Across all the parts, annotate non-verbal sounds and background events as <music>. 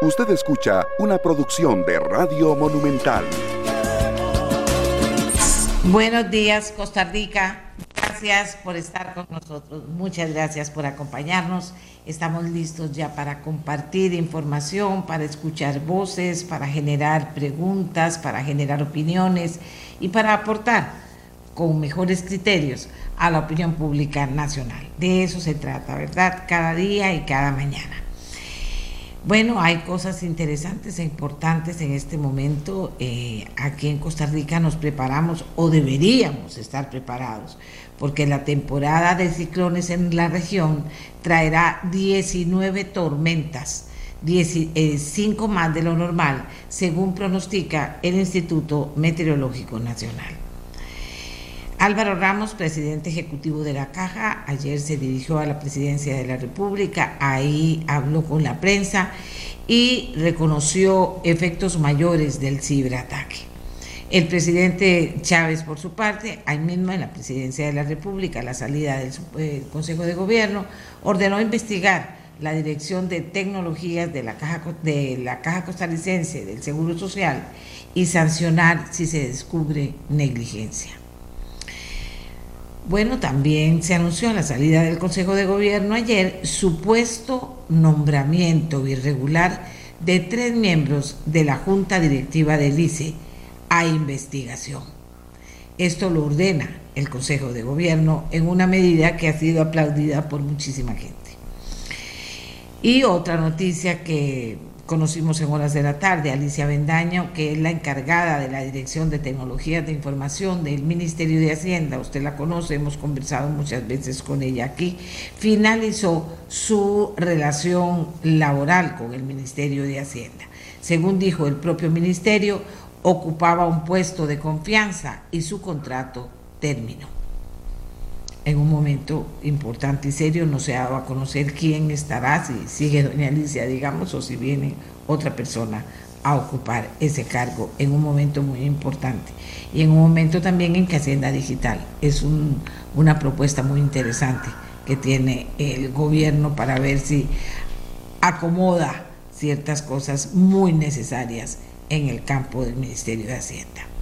Usted escucha una producción de Radio Monumental. Buenos días, Costa Rica. Gracias por estar con nosotros. Muchas gracias por acompañarnos. Estamos listos ya para compartir información, para escuchar voces, para generar preguntas, para generar opiniones y para aportar con mejores criterios a la opinión pública nacional. De eso se trata, ¿verdad? Cada día y cada mañana. Bueno, hay cosas interesantes e importantes en este momento. Eh, aquí en Costa Rica nos preparamos o deberíamos estar preparados porque la temporada de ciclones en la región traerá 19 tormentas, 5 eh, más de lo normal, según pronostica el Instituto Meteorológico Nacional. Álvaro Ramos, presidente ejecutivo de la Caja, ayer se dirigió a la presidencia de la República, ahí habló con la prensa y reconoció efectos mayores del ciberataque. El presidente Chávez, por su parte, ahí mismo en la presidencia de la República, a la salida del eh, Consejo de Gobierno, ordenó investigar la Dirección de Tecnologías de la Caja, de la Caja Costarricense del Seguro Social y sancionar si se descubre negligencia. Bueno, también se anunció a la salida del Consejo de Gobierno ayer supuesto nombramiento irregular de tres miembros de la Junta Directiva del ICE a investigación. Esto lo ordena el Consejo de Gobierno en una medida que ha sido aplaudida por muchísima gente. Y otra noticia que conocimos en horas de la tarde, Alicia Bendaño, que es la encargada de la Dirección de Tecnologías de Información del Ministerio de Hacienda, usted la conoce, hemos conversado muchas veces con ella aquí, finalizó su relación laboral con el Ministerio de Hacienda. Según dijo el propio ministerio, ocupaba un puesto de confianza y su contrato terminó. En un momento importante y serio no se ha dado a conocer quién estará, si sigue doña Alicia, digamos, o si viene otra persona a ocupar ese cargo en un momento muy importante y en un momento también en que Hacienda Digital es una propuesta muy interesante que tiene el gobierno para ver si acomoda ciertas cosas muy necesarias en el campo del Ministerio de Hacienda.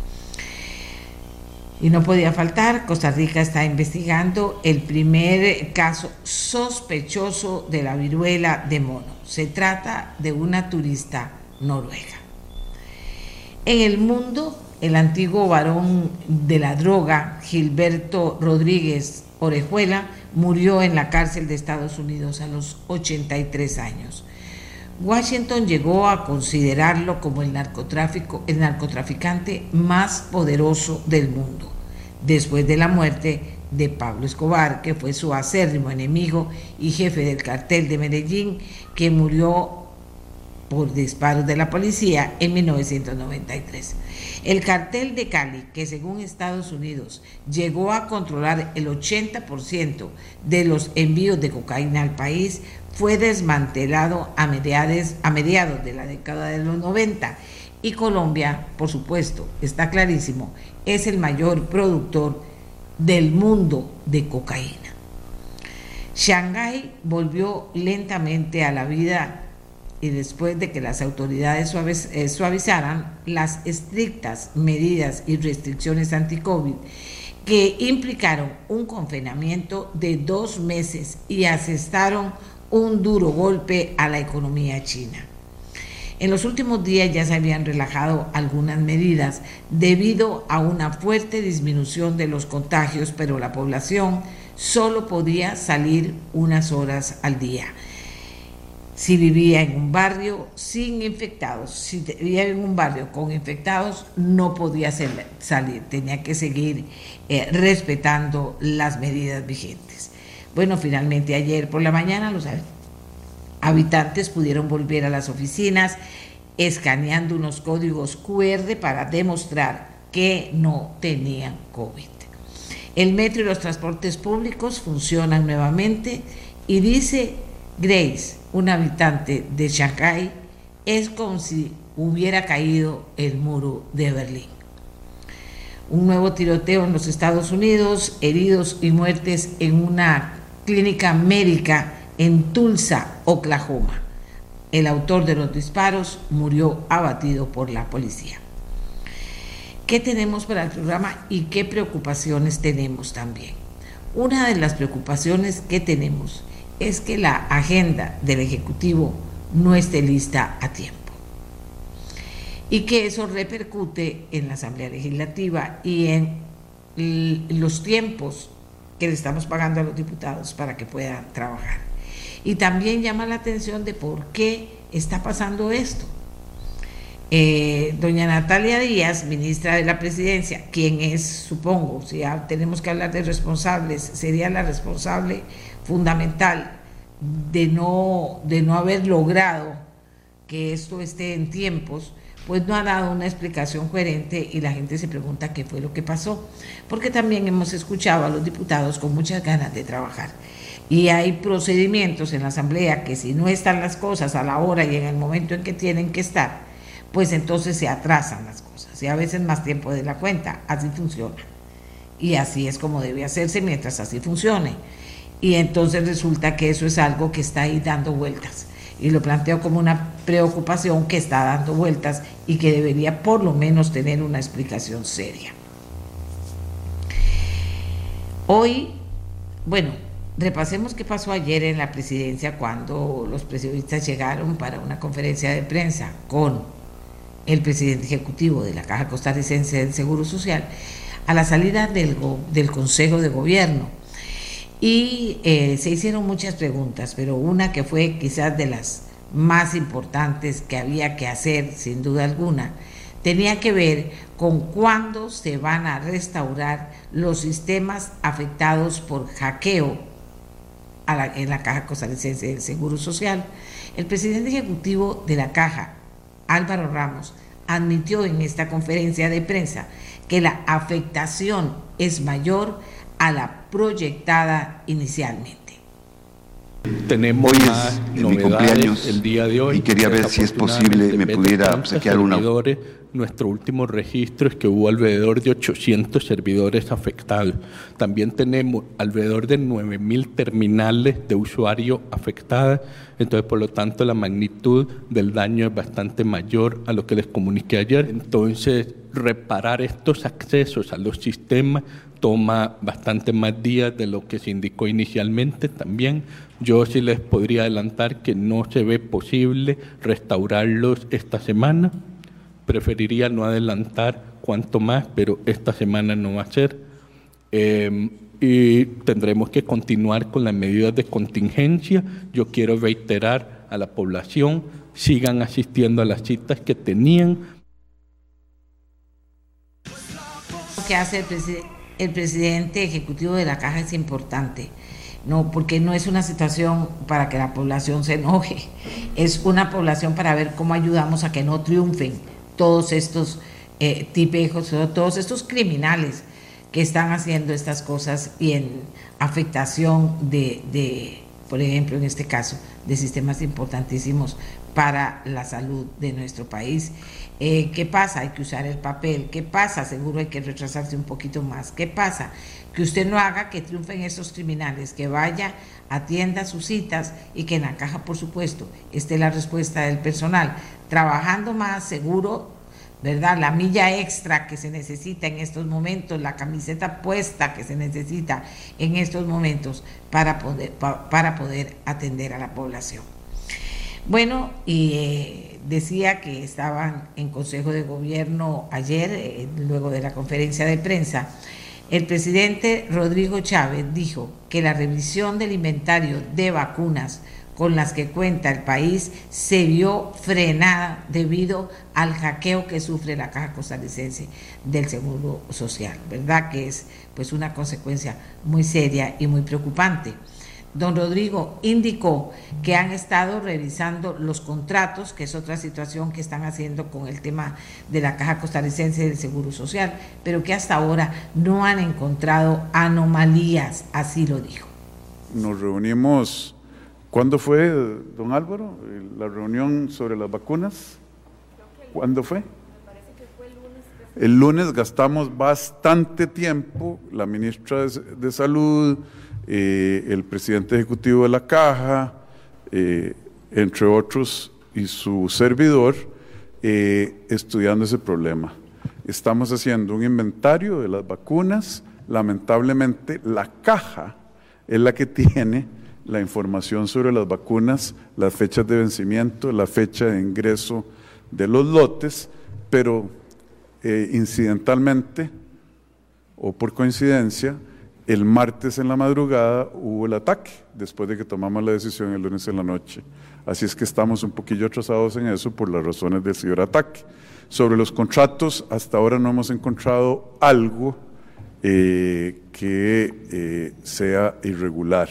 Y no podía faltar, Costa Rica está investigando el primer caso sospechoso de la viruela de mono. Se trata de una turista noruega. En el mundo, el antiguo varón de la droga, Gilberto Rodríguez Orejuela, murió en la cárcel de Estados Unidos a los 83 años. Washington llegó a considerarlo como el, narcotráfico, el narcotraficante más poderoso del mundo, después de la muerte de Pablo Escobar, que fue su acérrimo enemigo y jefe del cartel de Medellín, que murió por disparos de la policía en 1993. El cartel de Cali, que según Estados Unidos llegó a controlar el 80% de los envíos de cocaína al país, fue desmantelado a mediados, a mediados de la década de los 90 y Colombia, por supuesto, está clarísimo, es el mayor productor del mundo de cocaína. Shanghái volvió lentamente a la vida y después de que las autoridades eh, suavizaran las estrictas medidas y restricciones anti-COVID que implicaron un confinamiento de dos meses y asestaron un duro golpe a la economía china. En los últimos días ya se habían relajado algunas medidas debido a una fuerte disminución de los contagios, pero la población solo podía salir unas horas al día. Si vivía en un barrio sin infectados, si vivía en un barrio con infectados, no podía salir, tenía que seguir eh, respetando las medidas vigentes. Bueno, finalmente ayer por la mañana los habitantes pudieron volver a las oficinas escaneando unos códigos QR para demostrar que no tenían COVID. El metro y los transportes públicos funcionan nuevamente y dice Grace, un habitante de Shanghái, es como si hubiera caído el muro de Berlín. Un nuevo tiroteo en los Estados Unidos, heridos y muertes en una clínica médica en Tulsa, Oklahoma. El autor de los disparos murió abatido por la policía. ¿Qué tenemos para el programa y qué preocupaciones tenemos también? Una de las preocupaciones que tenemos es que la agenda del Ejecutivo no esté lista a tiempo y que eso repercute en la Asamblea Legislativa y en los tiempos que le estamos pagando a los diputados para que puedan trabajar. Y también llama la atención de por qué está pasando esto. Eh, doña Natalia Díaz, ministra de la Presidencia, quien es, supongo, si tenemos que hablar de responsables, sería la responsable fundamental de no, de no haber logrado que esto esté en tiempos, pues no ha dado una explicación coherente y la gente se pregunta qué fue lo que pasó, porque también hemos escuchado a los diputados con muchas ganas de trabajar. Y hay procedimientos en la Asamblea que si no están las cosas a la hora y en el momento en que tienen que estar, pues entonces se atrasan las cosas y a veces más tiempo de la cuenta. Así funciona. Y así es como debe hacerse mientras así funcione. Y entonces resulta que eso es algo que está ahí dando vueltas y lo planteo como una preocupación que está dando vueltas y que debería por lo menos tener una explicación seria. Hoy, bueno, repasemos qué pasó ayer en la presidencia cuando los periodistas llegaron para una conferencia de prensa con el presidente ejecutivo de la Caja Costarricense del Seguro Social a la salida del, del Consejo de Gobierno y eh, se hicieron muchas preguntas, pero una que fue quizás de las más importantes que había que hacer, sin duda alguna, tenía que ver con cuándo se van a restaurar los sistemas afectados por hackeo en la Caja Costarricense del Seguro Social. El presidente ejecutivo de la Caja, Álvaro Ramos, admitió en esta conferencia de prensa que la afectación es mayor a la proyectada inicialmente. Tenemos más novedades el día de hoy. Y quería ver si es posible, me pudiera obsequiar una. Nuestro último registro es que hubo alrededor de 800 servidores afectados. También tenemos alrededor de 9.000 terminales de usuario afectadas. Entonces, por lo tanto, la magnitud del daño es bastante mayor a lo que les comuniqué ayer. Entonces, reparar estos accesos a los sistemas toma bastante más días de lo que se indicó inicialmente también. Yo sí les podría adelantar que no se ve posible restaurarlos esta semana. Preferiría no adelantar cuanto más, pero esta semana no va a ser. Em, y tendremos que continuar con las medidas de contingencia. Yo quiero reiterar a la población, sigan asistiendo a las citas que tenían. ¿Qué hace el presidente? El presidente ejecutivo de la caja es importante, no, porque no es una situación para que la población se enoje, es una población para ver cómo ayudamos a que no triunfen todos estos eh, tipejos, todos estos criminales que están haciendo estas cosas y en afectación de, de, por ejemplo, en este caso, de sistemas importantísimos para la salud de nuestro país. Eh, ¿Qué pasa? Hay que usar el papel. ¿Qué pasa? Seguro hay que retrasarse un poquito más. ¿Qué pasa? Que usted no haga que triunfen esos criminales, que vaya, atienda sus citas y que en la caja, por supuesto, esté la respuesta del personal. Trabajando más seguro, ¿verdad? La milla extra que se necesita en estos momentos, la camiseta puesta que se necesita en estos momentos para poder, para poder atender a la población. Bueno, y eh, decía que estaban en Consejo de Gobierno ayer, eh, luego de la conferencia de prensa. El presidente Rodrigo Chávez dijo que la revisión del inventario de vacunas con las que cuenta el país se vio frenada debido al hackeo que sufre la Caja Costarricense del Seguro Social, ¿verdad? Que es pues una consecuencia muy seria y muy preocupante. Don Rodrigo indicó que han estado revisando los contratos, que es otra situación que están haciendo con el tema de la Caja Costarricense del Seguro Social, pero que hasta ahora no han encontrado anomalías, así lo dijo. Nos reunimos, ¿cuándo fue, don Álvaro, la reunión sobre las vacunas? ¿Cuándo fue? El lunes gastamos bastante tiempo, la ministra de Salud, eh, el presidente ejecutivo de la Caja, eh, entre otros, y su servidor eh, estudiando ese problema. Estamos haciendo un inventario de las vacunas. Lamentablemente, la caja es la que tiene la información sobre las vacunas, las fechas de vencimiento, la fecha de ingreso de los lotes, pero incidentalmente o por coincidencia, el martes en la madrugada hubo el ataque, después de que tomamos la decisión el lunes en la noche. Así es que estamos un poquillo atrasados en eso por las razones del ciberataque. Sobre los contratos, hasta ahora no hemos encontrado algo eh, que eh, sea irregular.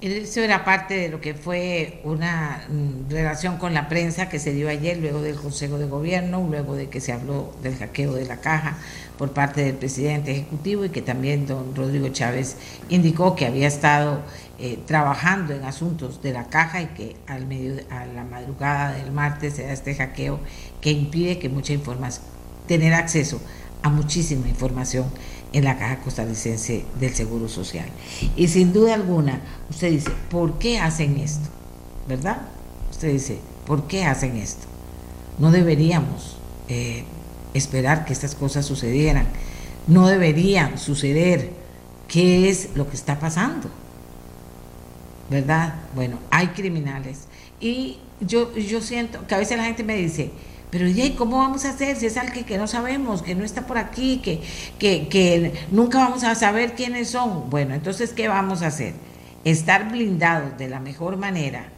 Eso era parte de lo que fue una mm, relación con la prensa que se dio ayer, luego del Consejo de Gobierno, luego de que se habló del hackeo de la caja por parte del presidente ejecutivo y que también don Rodrigo Chávez indicó que había estado eh, trabajando en asuntos de la caja y que al medio, a la madrugada del martes se da este hackeo que impide que mucha información, tener acceso a muchísima información en la Caja Costarricense del Seguro Social. Y sin duda alguna, usted dice, ¿por qué hacen esto? ¿Verdad? Usted dice, ¿por qué hacen esto? No deberíamos eh, esperar que estas cosas sucedieran. No deberían suceder. ¿Qué es lo que está pasando? ¿Verdad? Bueno, hay criminales. Y yo, yo siento que a veces la gente me dice, pero ¿y cómo vamos a hacer si es alguien que no sabemos, que no está por aquí, que, que, nunca vamos a saber quiénes son? Bueno, entonces, ¿qué vamos a hacer? Estar blindados de la mejor manera,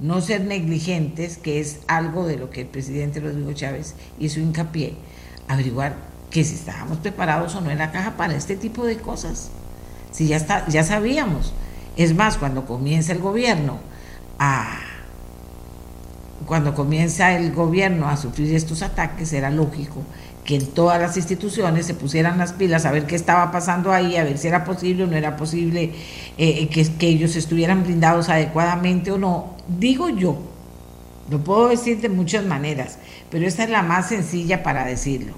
no ser negligentes, que es algo de lo que el presidente Rodrigo Chávez hizo hincapié, averiguar que si estábamos preparados o no en la caja para este tipo de cosas. Si ya, está, ya sabíamos. Es más, cuando comienza el gobierno a cuando comienza el gobierno a sufrir estos ataques, era lógico que en todas las instituciones se pusieran las pilas a ver qué estaba pasando ahí, a ver si era posible o no era posible eh, que, que, ellos estuvieran blindados adecuadamente o no. Digo yo, lo puedo decir de muchas maneras, pero esta es la más sencilla para decirlo,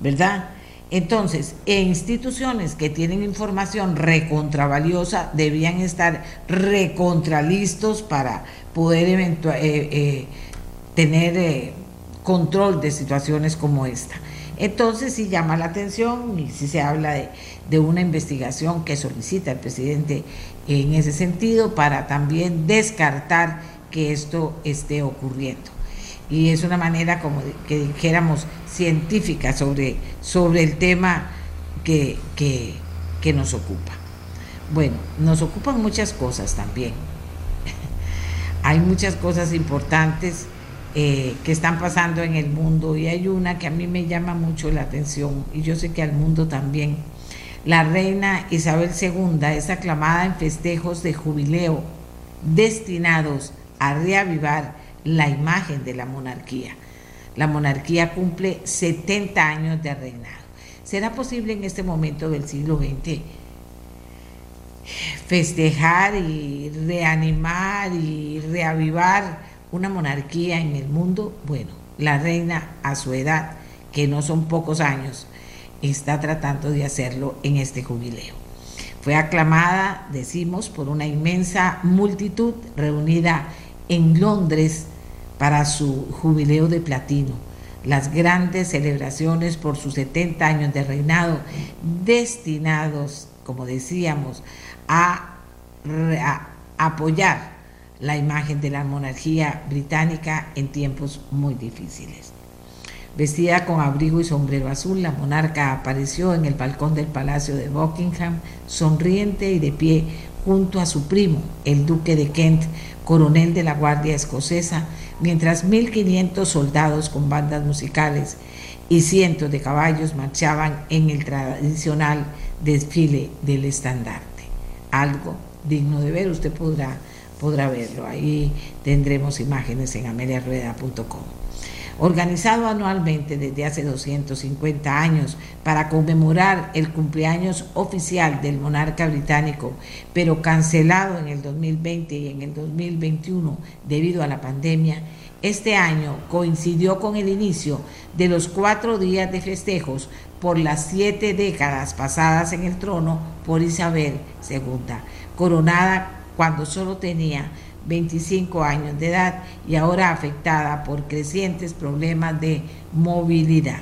¿verdad? Entonces, instituciones que tienen información recontravaliosa debían estar recontralistos para poder eh, eh, tener eh, control de situaciones como esta. Entonces sí llama la atención y sí se habla de, de, una investigación que solicita el presidente en ese sentido para también descartar que esto esté ocurriendo. Y es una manera como que dijéramos científica sobre, sobre el tema que, que, que nos ocupa. Bueno, nos ocupan muchas cosas también <laughs> hay muchas cosas importantes eh, que están pasando en el mundo y hay una que a mí me llama mucho la atención y yo sé que al mundo también. La reina Isabel II es aclamada en festejos de jubileo destinados a reavivar la imagen de la monarquía. La monarquía cumple 70 años de reinado. ¿Será posible en este momento del siglo XX festejar y reanimar y reavivar una monarquía en el mundo, bueno, la reina a su edad, que no son pocos años, está tratando de hacerlo en este jubileo. Fue aclamada, decimos, por una inmensa multitud reunida en Londres para su jubileo de platino. Las grandes celebraciones por sus 70 años de reinado, destinados, como decíamos, a, apoyar la imagen de la monarquía británica en tiempos muy difíciles. Vestida con abrigo y sombrero azul, la monarca apareció en el balcón del Palacio de Buckingham, sonriente y de pie, junto a su primo, el duque de Kent, coronel de la Guardia Escocesa, mientras 1.500 soldados con bandas musicales y cientos de caballos marchaban en el tradicional desfile del estandarte algo digno de ver, usted podrá, podrá verlo. Ahí tendremos imágenes en ameliarrueda.com. Organizado anualmente desde hace 250 años para conmemorar el cumpleaños oficial del monarca británico, pero cancelado en el 2020 y en el 2021 debido a la pandemia, este año coincidió con el inicio de los cuatro días de festejos por las siete décadas pasadas en el trono por Isabel II, coronada cuando solo tenía 25 años de edad y ahora afectada por crecientes problemas de movilidad.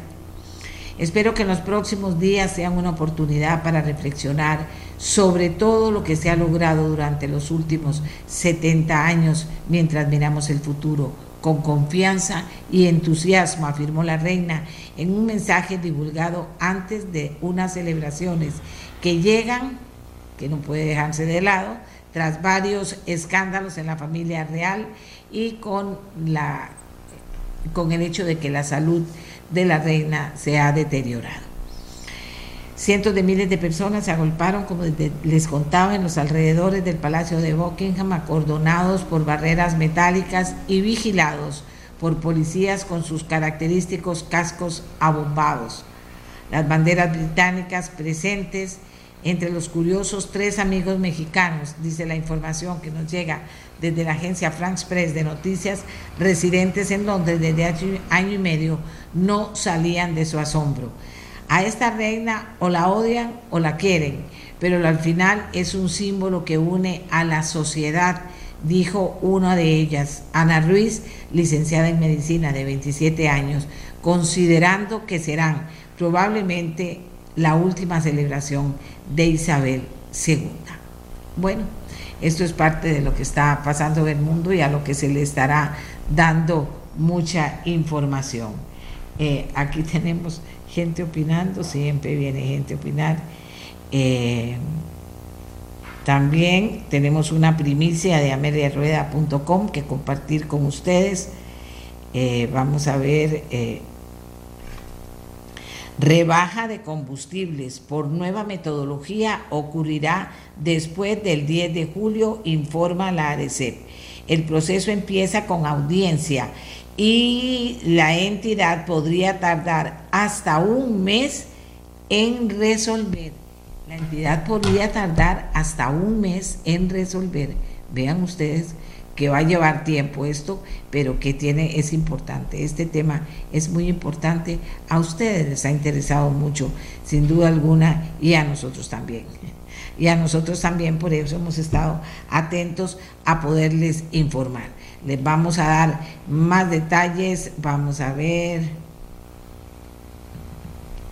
Espero que en los próximos días sean una oportunidad para reflexionar sobre todo lo que se ha logrado durante los últimos 70 años mientras miramos el futuro con confianza y entusiasmo, afirmó la reina en un mensaje divulgado antes de unas celebraciones que llegan, que no puede dejarse de lado, tras varios escándalos en la familia real y con, la, con el hecho de que la salud de la reina se ha deteriorado. Cientos de miles de personas se agolparon, como les contaba, en los alrededores del Palacio de Buckingham, acordonados por barreras metálicas y vigilados por policías con sus característicos cascos abombados. Las banderas británicas presentes entre los curiosos tres amigos mexicanos, dice la información que nos llega desde la agencia France Press de noticias, residentes en Londres desde año y medio, no salían de su asombro. A esta reina o la odian o la quieren, pero al final es un símbolo que une a la sociedad, dijo una de ellas, Ana Ruiz, licenciada en medicina de 27 años, considerando que serán probablemente la última celebración de Isabel II. Bueno, esto es parte de lo que está pasando en el mundo y a lo que se le estará dando mucha información. Eh, aquí <laughs> tenemos gente opinando, siempre viene gente a opinar. Eh, también tenemos una primicia de ameliarueda.com que compartir con ustedes. Eh, vamos a ver, rebaja de combustibles por nueva metodología ocurrirá después del 10 de julio, informa la ADC. El proceso empieza con audiencia y la entidad podría tardar hasta un mes en resolver. La entidad podría tardar hasta un mes en resolver. Vean ustedes que va a llevar tiempo esto, pero que tiene es importante. Este tema es muy importante. A ustedes les ha interesado mucho, sin duda alguna, y a nosotros también. Y a nosotros también, por eso hemos estado atentos a poderles informar. Les vamos a dar más detalles, vamos a ver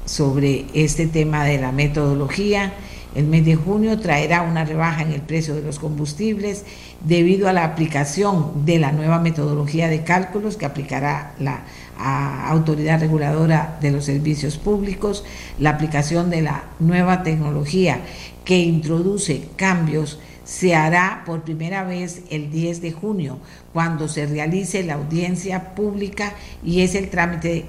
sobre este tema de la metodología. El mes de junio traerá una rebaja en el precio de los combustibles debido a la aplicación de la nueva metodología de cálculos que aplicará la Autoridad Reguladora de los Servicios Públicos, la aplicación de la nueva tecnología que introduce cambios se hará por primera vez el 10 de junio, cuando se realice la audiencia pública y es el trámite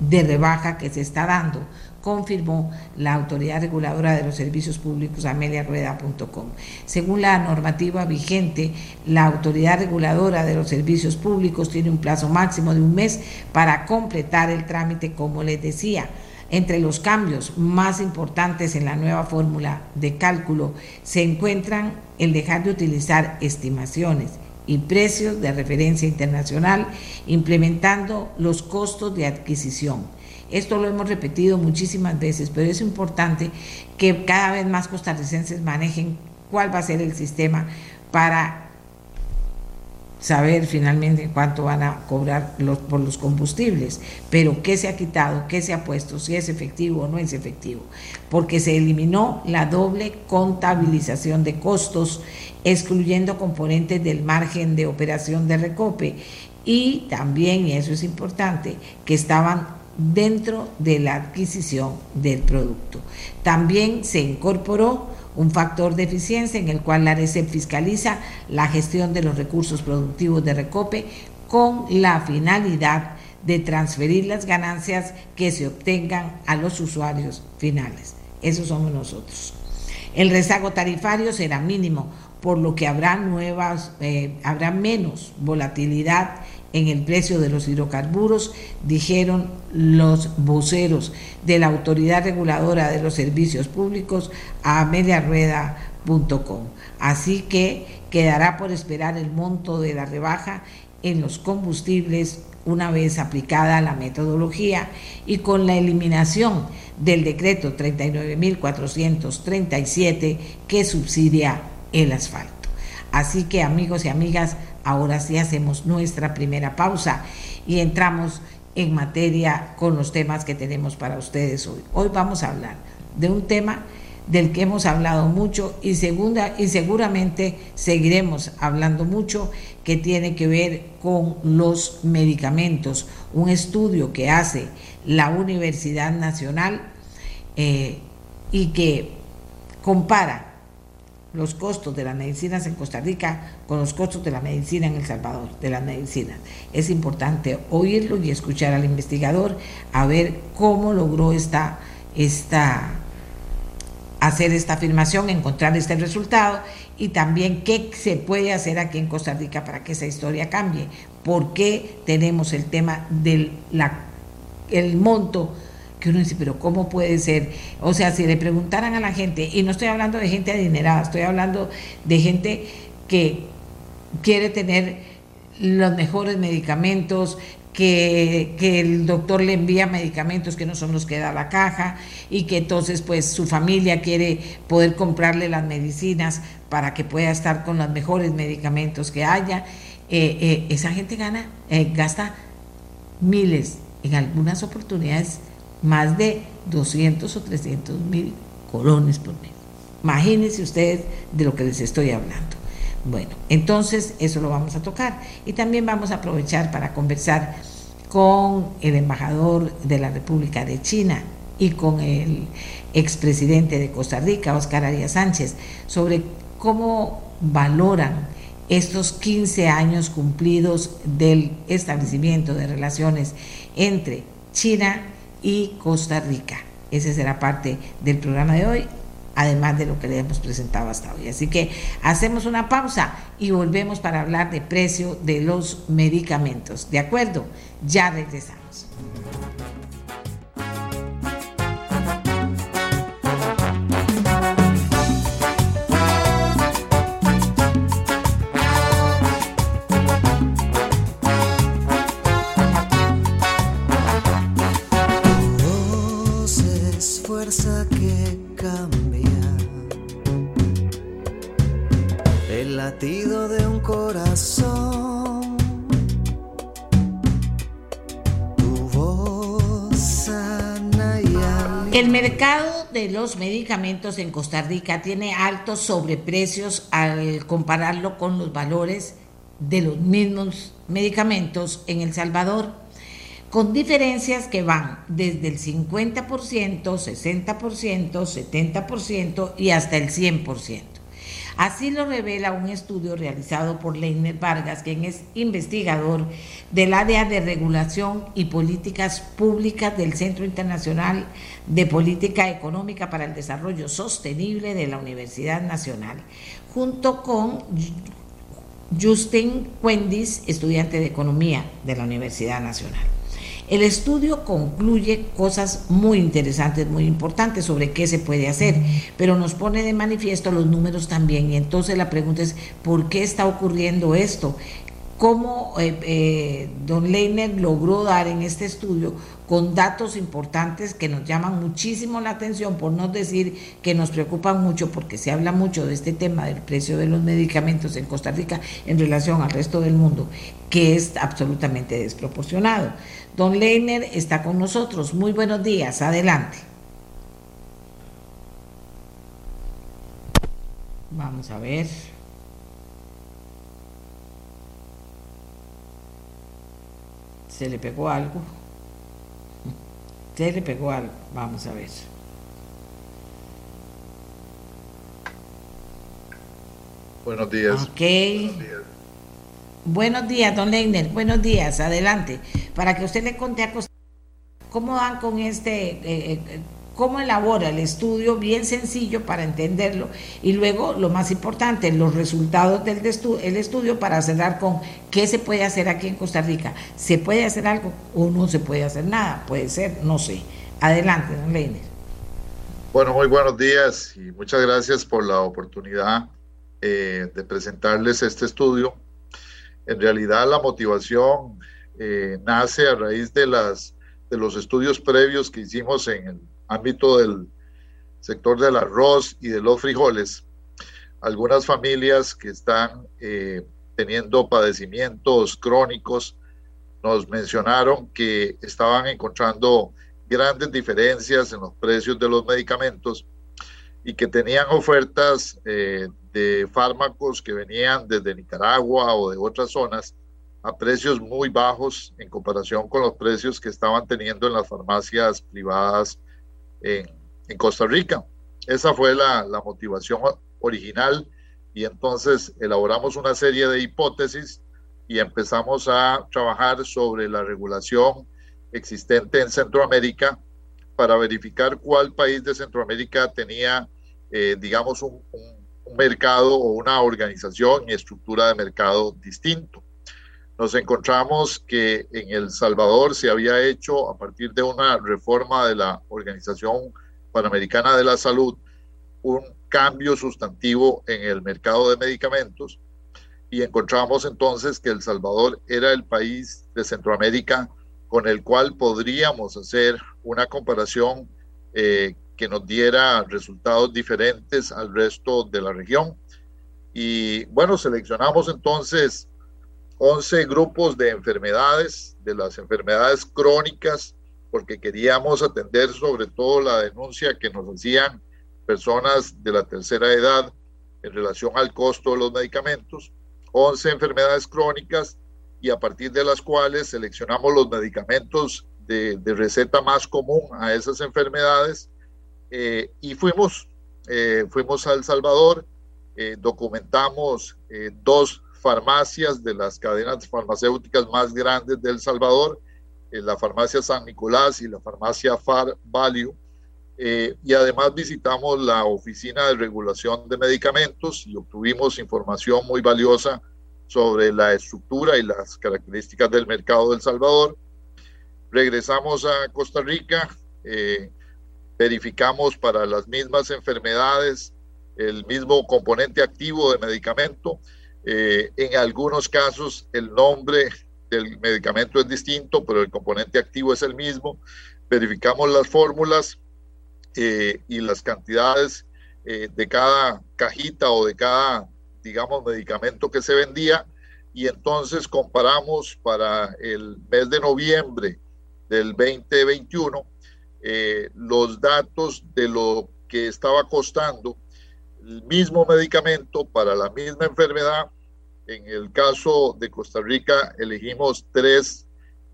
de rebaja que se está dando, confirmó la Autoridad Reguladora de los Servicios Públicos, ameliarueda.com. Según la normativa vigente, la Autoridad Reguladora de los Servicios Públicos tiene un plazo máximo de un mes para completar el trámite, como les decía. Entre los cambios más importantes en la nueva fórmula de cálculo se encuentran el dejar de utilizar estimaciones y precios de referencia internacional, implementando los costos de adquisición. Esto lo hemos repetido muchísimas veces, pero es importante que cada vez más costarricenses manejen cuál va a ser el sistema para saber finalmente cuánto van a cobrar por los combustibles, pero qué se ha quitado, qué se ha puesto, si es efectivo o no es efectivo, porque se eliminó la doble contabilización de costos, excluyendo componentes del margen de operación de recope. Y también, y eso es importante, que estaban dentro de la adquisición del producto. También se incorporó un factor de eficiencia en el cual la ARECEP fiscaliza la gestión de los recursos productivos de Recope con la finalidad de transferir las ganancias que se obtengan a los usuarios finales. Esos somos nosotros. El rezago tarifario será mínimo, por lo que habrá nuevas, eh, habrá menos volatilidad en el precio de los hidrocarburos, dijeron los voceros de la Autoridad Reguladora de los Servicios Públicos a mediarueda.com. Así que quedará por esperar el monto de la rebaja en los combustibles una vez aplicada la metodología y con la eliminación del decreto 39.437 que subsidia el asfalto. Así que amigos y amigas, ahora sí hacemos nuestra primera pausa y entramos en materia con los temas que tenemos para ustedes hoy. Hoy vamos a hablar de un tema del que hemos hablado mucho y, seguramente seguiremos hablando mucho, que tiene que ver con los medicamentos. Un estudio que hace la Universidad Nacional eh, y que compara los costos de las medicinas en Costa Rica con los costos de la medicina en El Salvador, de las medicinas. Es importante oírlo y escuchar al investigador a ver cómo logró esta, esta hacer esta afirmación, encontrar este resultado y también qué se puede hacer aquí en Costa Rica para que esa historia cambie. ¿Por qué tenemos el tema del el monto? Que uno dice, pero ¿cómo puede ser? O sea, si le preguntaran a la gente, y no estoy hablando de gente adinerada, estoy hablando de gente que quiere tener los mejores medicamentos, que, el doctor le envía medicamentos que no son los que da la caja y que entonces pues su familia quiere poder comprarle las medicinas para que pueda estar con los mejores medicamentos que haya. Eh, eh, esa gente gana, eh, gasta miles, en algunas oportunidades más de 200 o 300 mil colones por mes. Imagínense ustedes de lo que les estoy hablando. Bueno, entonces eso lo vamos a tocar y también vamos a aprovechar para conversar con el embajador de la República de China y con el expresidente de Costa Rica, Oscar Arias Sánchez, sobre cómo valoran estos 15 años cumplidos del establecimiento de relaciones entre China y Costa Rica. Ese será parte del programa de hoy además de lo que le hemos presentado hasta hoy. Así que hacemos una pausa y volvemos para hablar de precio de los medicamentos. ¿De acuerdo? Ya regresamos. El mercado de los medicamentos en Costa Rica tiene altos sobreprecios al compararlo con los valores de los mismos medicamentos en El Salvador, con diferencias que van desde el 50%, 60%, 70% y hasta el 100%. Así lo revela un estudio realizado por Leiner Vargas, quien es investigador del área de regulación y políticas públicas del Centro Internacional de Política Económica para el Desarrollo Sostenible de la Universidad Nacional, junto con Justin Cuendis, estudiante de Economía de la Universidad Nacional. El estudio concluye cosas muy interesantes, muy importantes sobre qué se puede hacer, pero nos pone de manifiesto los números también. Y entonces la pregunta es, ¿por qué está ocurriendo esto? ¿Cómo eh, eh, don Leiner logró dar en este estudio con datos importantes que nos llaman muchísimo la atención, por no decir que nos preocupan mucho, porque se habla mucho de este tema del precio de los medicamentos en Costa Rica en relación al resto del mundo, que es absolutamente desproporcionado. Don Leiner está con nosotros. Muy buenos días. Adelante. Vamos a ver. Se le pegó algo. Se le pegó algo. Vamos a ver. Buenos días. Ok. Buenos días. Buenos días, don Leiner. Buenos días. Adelante. Para que usted le conte a cómo van con este, eh, eh, cómo elabora el estudio, bien sencillo para entenderlo. Y luego, lo más importante, los resultados del el estudio para cerrar con qué se puede hacer aquí en Costa Rica. ¿Se puede hacer algo o no se puede hacer nada? Puede ser, no sé. Adelante, don Leiner. Bueno, muy buenos días y muchas gracias por la oportunidad eh, de presentarles este estudio en realidad la motivación eh, nace a raíz de, las, de los estudios previos que hicimos en el ámbito del sector del arroz y de los frijoles, algunas familias que están eh, teniendo padecimientos crónicos nos mencionaron que estaban encontrando grandes diferencias en los precios de los medicamentos y que tenían ofertas eh, de fármacos que venían desde Nicaragua o de otras zonas a precios muy bajos en comparación con los precios que estaban teniendo en las farmacias privadas en, Costa Rica. Esa fue la, la motivación original y entonces elaboramos una serie de hipótesis y empezamos a trabajar sobre la regulación existente en Centroamérica para verificar cuál país de Centroamérica tenía, eh, digamos, un, mercado o una organización y estructura de mercado distinto. Nos encontramos que en El Salvador se había hecho a partir de una reforma de la Organización Panamericana de la Salud un cambio sustantivo en el mercado de medicamentos y encontramos entonces que El Salvador era el país de Centroamérica con el cual podríamos hacer una comparación eh, que nos diera resultados diferentes al resto de la región. Y bueno, seleccionamos entonces 11 grupos de enfermedades, de las enfermedades crónicas, porque queríamos atender sobre todo la denuncia que nos hacían personas de la tercera edad en relación al costo de los medicamentos, 11 enfermedades crónicas y a partir de las cuales seleccionamos los medicamentos de, receta más común a esas enfermedades eh, y fuimos, eh, fuimos a El Salvador, eh, documentamos dos farmacias de las cadenas farmacéuticas más grandes de El Salvador, la farmacia San Nicolás y la farmacia Far Value, eh, y además visitamos la Oficina de Regulación de Medicamentos y obtuvimos información muy valiosa sobre la estructura y las características del mercado del Salvador. Regresamos a Costa Rica, eh, verificamos para las mismas enfermedades el mismo componente activo de medicamento. Eh, en algunos casos el nombre del medicamento es distinto, pero el componente activo es el mismo. Verificamos las fórmulas eh, y las cantidades eh, de cada cajita o de cada, digamos, medicamento que se vendía. Y entonces comparamos para el mes de noviembre del 2021 eh, los datos de lo que estaba costando el mismo medicamento para la misma enfermedad. En el caso de Costa Rica elegimos tres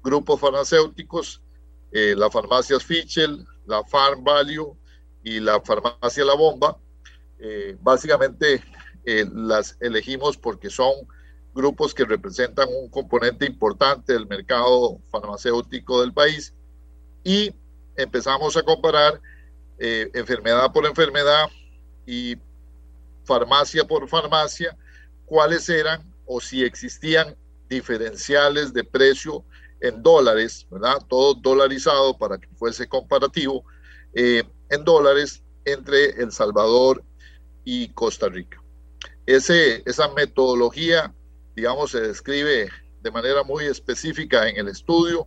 grupos farmacéuticos, la farmacia Fichel, la Farm Value y la farmacia La Bomba. Eh, básicamente eh, las elegimos porque son grupos que representan un componente importante del mercado farmacéutico del país y empezamos a comparar eh, enfermedad por enfermedad y farmacia por farmacia cuáles eran o si existían diferenciales de precio en dólares, ¿verdad? Todo dolarizado para que fuese comparativo eh, en dólares entre El Salvador y Costa Rica. Ese, esa metodología, digamos, se describe de manera muy específica en el estudio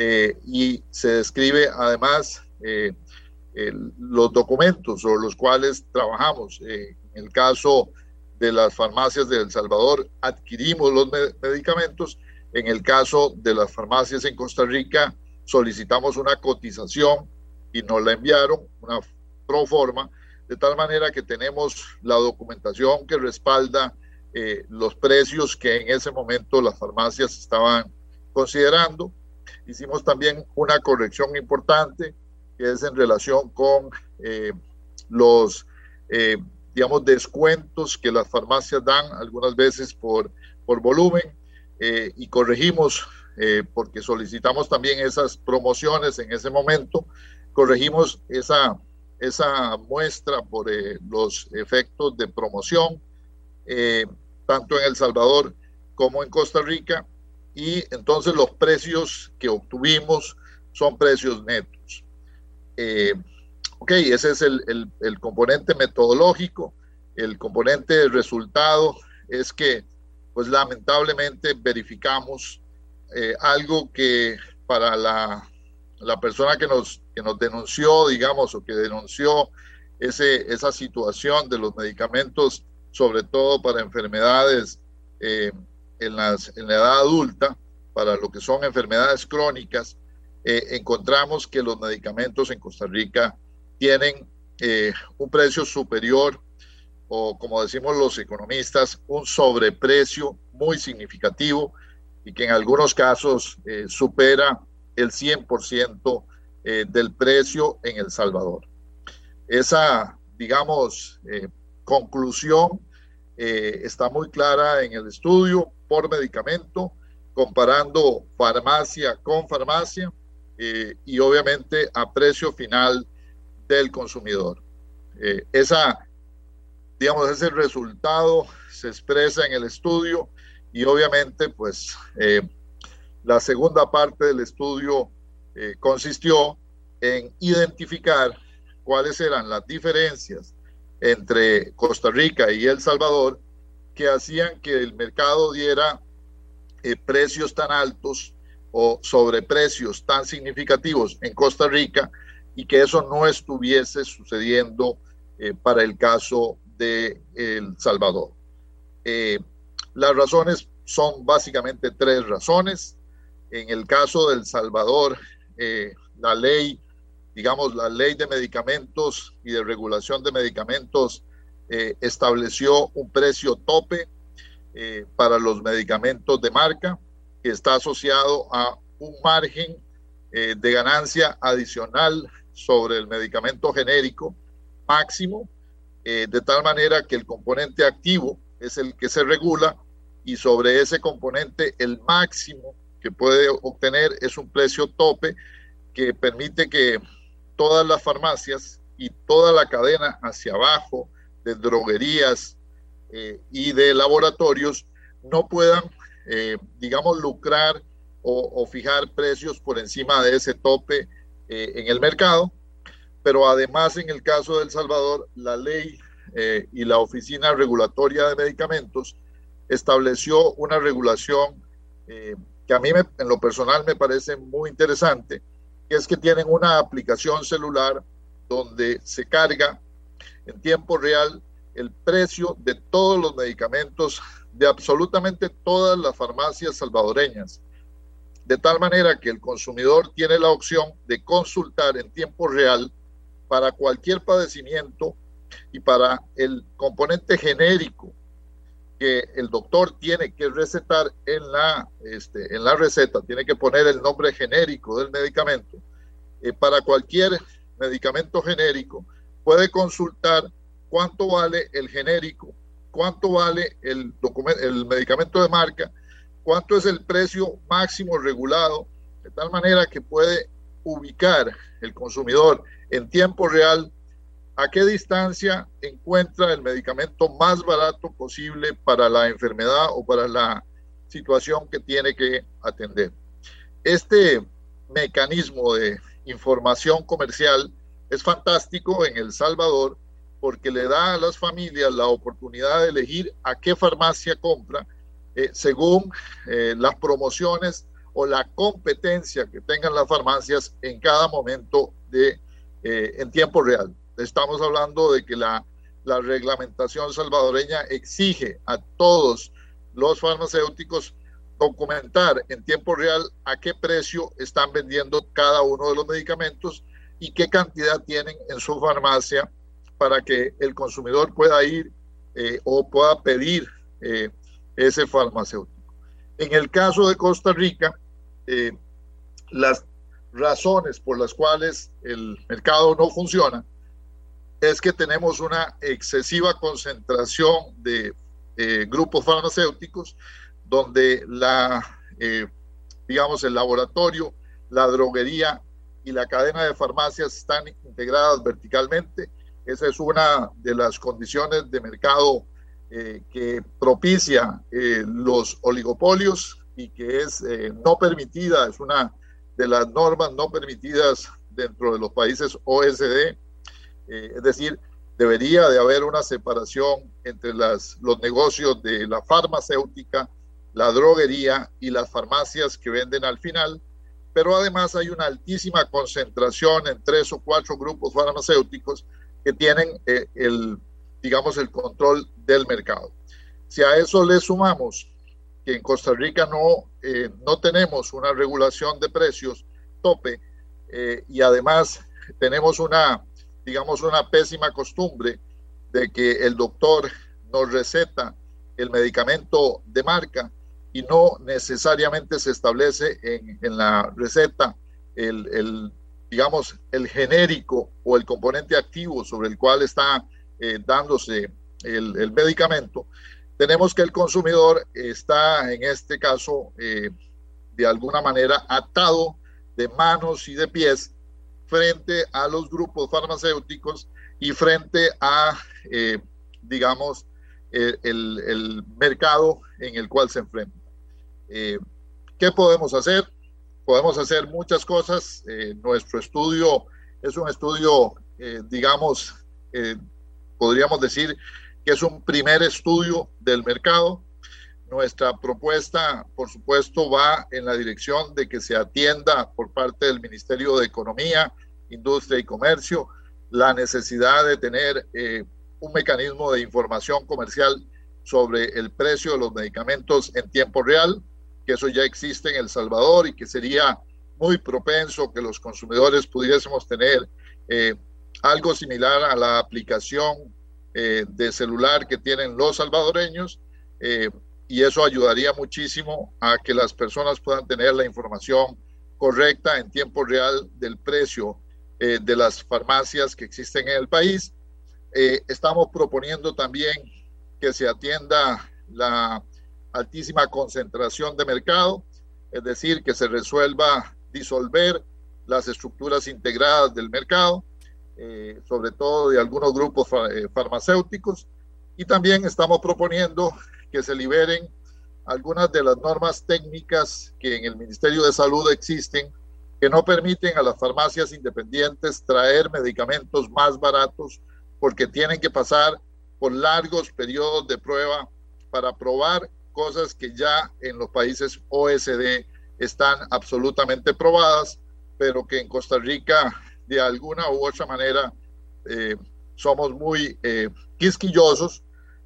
eh, y se describe además eh, los documentos sobre los cuales trabajamos. en el caso de las farmacias de El Salvador, adquirimos los medicamentos. En el caso de las farmacias en Costa Rica, solicitamos una cotización y nos la enviaron, una pro forma, de tal manera que tenemos la documentación que respalda eh, los precios que en ese momento las farmacias estaban considerando. Hicimos también una corrección importante que es en relación con eh, los, eh, digamos, descuentos que las farmacias dan algunas veces por, por volumen y corregimos porque solicitamos también esas promociones en ese momento corregimos esa, esa muestra por eh, los efectos de promoción, eh, tanto en El Salvador como en Costa Rica, y entonces los precios que obtuvimos son precios netos. Eh, ok, ese es el, el, componente metodológico. El componente de resultado es que, pues lamentablemente, verificamos algo que para la la persona que nos, que nos denunció, digamos, o que denunció ese, esa situación de los medicamentos sobre todo para enfermedades eh, en, las, en la edad adulta, para lo que son enfermedades crónicas, eh, encontramos que los medicamentos en Costa Rica tienen eh, un precio superior o como decimos los economistas, un sobreprecio muy significativo y que en algunos casos supera el 100% del precio en El Salvador. Esa, digamos, conclusión eh, está muy clara en el estudio por medicamento, comparando farmacia con farmacia eh, y obviamente a precio final del consumidor. Eh, esa, digamos, ese resultado se expresa en el estudio y obviamente pues la segunda parte del estudio consistió en identificar cuáles eran las diferencias entre Costa Rica y El Salvador que hacían que el mercado diera eh, precios tan altos o sobreprecios tan significativos en Costa Rica y que eso no estuviese sucediendo eh, para el caso de El Salvador. Eh, las razones son básicamente tres razones. En el caso del Salvador, la ley digamos, la ley de medicamentos y de regulación de medicamentos eh, estableció un precio tope eh, para los medicamentos de marca que está asociado a un margen eh, de ganancia adicional sobre el medicamento genérico máximo, de tal manera que el componente activo es el que se regula y sobre ese componente el máximo que puede obtener es un precio tope que permite que todas las farmacias y toda la cadena hacia abajo de droguerías eh, y de laboratorios no puedan, eh, digamos, lucrar o, fijar precios por encima de ese tope eh, en el mercado. Pero además, en el caso de El Salvador, la ley y la Oficina Regulatoria de Medicamentos estableció una regulación que a mí en lo personal me parece muy interesante, es que tienen una aplicación celular donde se carga en tiempo real el precio de todos los medicamentos de absolutamente todas las farmacias salvadoreñas, de tal manera que el consumidor tiene la opción de consultar en tiempo real para cualquier padecimiento y para el componente genérico que el doctor tiene que recetar en la, este, en la receta, tiene que poner el nombre genérico del medicamento. Eh, para cualquier medicamento genérico, puede consultar cuánto vale el genérico, cuánto vale el, el medicamento de marca, cuánto es el precio máximo regulado, de tal manera que puede ubicar el consumidor en tiempo real a qué distancia encuentra el medicamento más barato posible para la enfermedad o para la situación que tiene que atender. Este mecanismo de información comercial es fantástico en El Salvador porque le da a las familias la oportunidad de elegir a qué farmacia compra eh, según eh, las promociones o la competencia que tengan las farmacias en cada momento de eh, en tiempo real. Estamos hablando de que la, la reglamentación salvadoreña exige a todos los farmacéuticos documentar en tiempo real a qué precio están vendiendo cada uno de los medicamentos y qué cantidad tienen en su farmacia para que el consumidor pueda ir eh, o pueda pedir eh, ese farmacéutico. En el caso de Costa Rica, eh, las razones por las cuales el mercado no funciona es que tenemos una excesiva concentración de eh, grupos farmacéuticos donde la, eh, digamos, el laboratorio, la droguería y la cadena de farmacias están integradas verticalmente. Esa es una de las condiciones de mercado eh, que propicia los oligopolios y que es no permitida, es una de las normas no permitidas dentro de los países OSD eh, es decir, debería de haber una separación entre las, los negocios de la farmacéutica, la droguería y las farmacias que venden al final, pero además hay una altísima concentración en tres o cuatro grupos farmacéuticos que tienen eh, el, digamos, el control del mercado. Si a eso le sumamos que en Costa Rica no, eh, no tenemos una regulación de precios tope eh, y además tenemos una, digamos, una pésima costumbre de que el doctor nos receta el medicamento de marca y no necesariamente se establece en, en la receta el, el, digamos, el genérico o el componente activo sobre el cual está eh, dándose el, el, medicamento, tenemos que el consumidor está en este caso eh, de alguna manera atado de manos y de pies frente a los grupos farmacéuticos y frente a, eh, digamos, el, mercado en el cual se enfrenta. Eh, ¿Qué podemos hacer? Podemos hacer muchas cosas. Eh, nuestro estudio es un estudio, eh, digamos, podríamos decir que es un primer estudio del mercado. Nuestra propuesta, por supuesto, va en la dirección de que se atienda por parte del Ministerio de Economía, Industria y Comercio la necesidad de tener un mecanismo de información comercial sobre el precio de los medicamentos en tiempo real, que eso ya existe en El Salvador y que sería muy propenso que los consumidores pudiésemos tener eh, algo similar a la aplicación eh, de celular que tienen los salvadoreños eh, y eso ayudaría muchísimo a que las personas puedan tener la información correcta en tiempo real del precio de las farmacias que existen en el país. Eh, estamos proponiendo también que se atienda la altísima concentración de mercado, es decir, que se resuelva disolver las estructuras integradas del mercado, eh, sobre todo de algunos grupos farmacéuticos. Y también estamos proponiendo que se liberen algunas de las normas técnicas que en el Ministerio de Salud existen que no permiten a las farmacias independientes traer medicamentos más baratos porque tienen que pasar por largos periodos de prueba para probar cosas que ya en los países OSD están absolutamente probadas, pero que en Costa Rica de alguna u otra manera eh, somos muy eh, quisquillosos,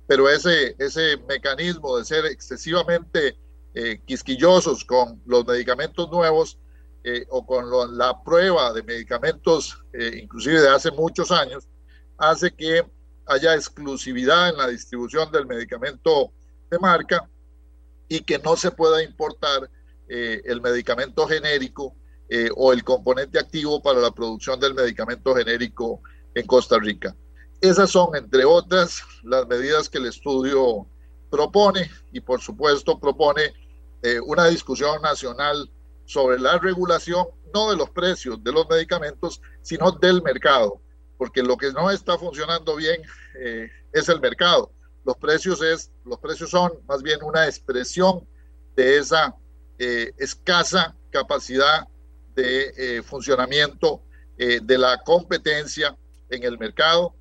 pero ese, ese mecanismo de ser excesivamente eh, quisquillosos con los medicamentos nuevos eh, o con lo, la prueba de medicamentos, eh, inclusive de hace muchos años, hace que haya exclusividad en la distribución del medicamento de marca y que no se pueda importar eh, el medicamento genérico eh, o el componente activo para la producción del medicamento genérico en Costa Rica. Esas son, entre otras, las medidas que el estudio propone y, por supuesto, propone eh, una discusión nacional sobre la regulación, no de los precios de los medicamentos, sino del mercado, porque lo que no está funcionando bien eh, es el mercado. Los precios, es, los precios son más bien una expresión de esa eh, escasa capacidad de eh, funcionamiento eh, de la competencia en el mercado.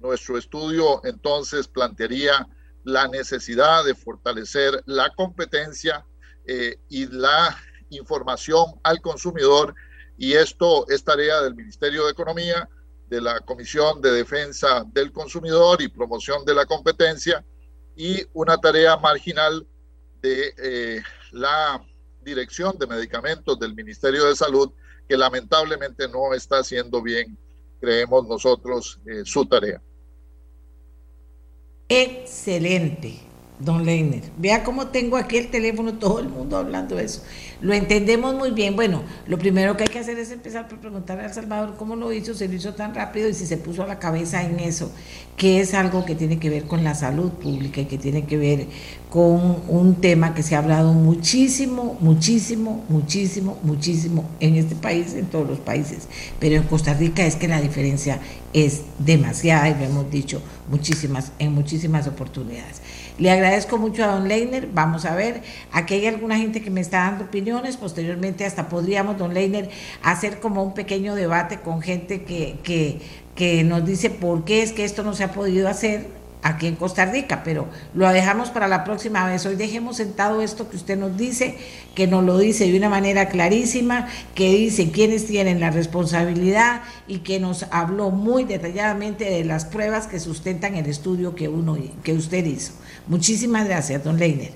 Nuestro estudio entonces plantearía la necesidad de fortalecer la competencia eh, y la información al consumidor y esto es tarea del Ministerio de Economía, de la Comisión de Defensa del Consumidor y Promoción de la Competencia y una tarea marginal de eh, la Dirección de Medicamentos del Ministerio de Salud que lamentablemente no está haciendo bien, creemos nosotros, eh, su tarea. Excelente don Leiner. Vea cómo tengo aquí el teléfono, todo el mundo hablando de eso. Lo entendemos muy bien. Bueno, lo primero que hay que hacer es empezar por preguntarle al Salvador cómo lo hizo, se lo hizo tan rápido y si se puso la cabeza en eso, que es algo que tiene que ver con la salud pública y que tiene que ver con un tema que se ha hablado muchísimo, muchísimo, muchísimo, muchísimo en este país, en todos los países. Pero en Costa Rica es que la diferencia es demasiada y lo hemos dicho muchísimas, en muchísimas oportunidades. Le agradezco mucho a don Leiner. Vamos a ver, aquí hay alguna gente que me está dando opiniones. Posteriormente hasta podríamos, don Leiner, hacer como un pequeño debate con gente que, que, que nos dice por qué es que esto no se ha podido hacer aquí en Costa Rica, pero lo dejamos para la próxima vez. Hoy dejemos sentado esto que usted nos dice, que nos lo dice de una manera clarísima, que dice quiénes tienen la responsabilidad y que nos habló muy detalladamente de las pruebas que sustentan el estudio que, uno, que usted hizo. Muchísimas gracias, don Leiner.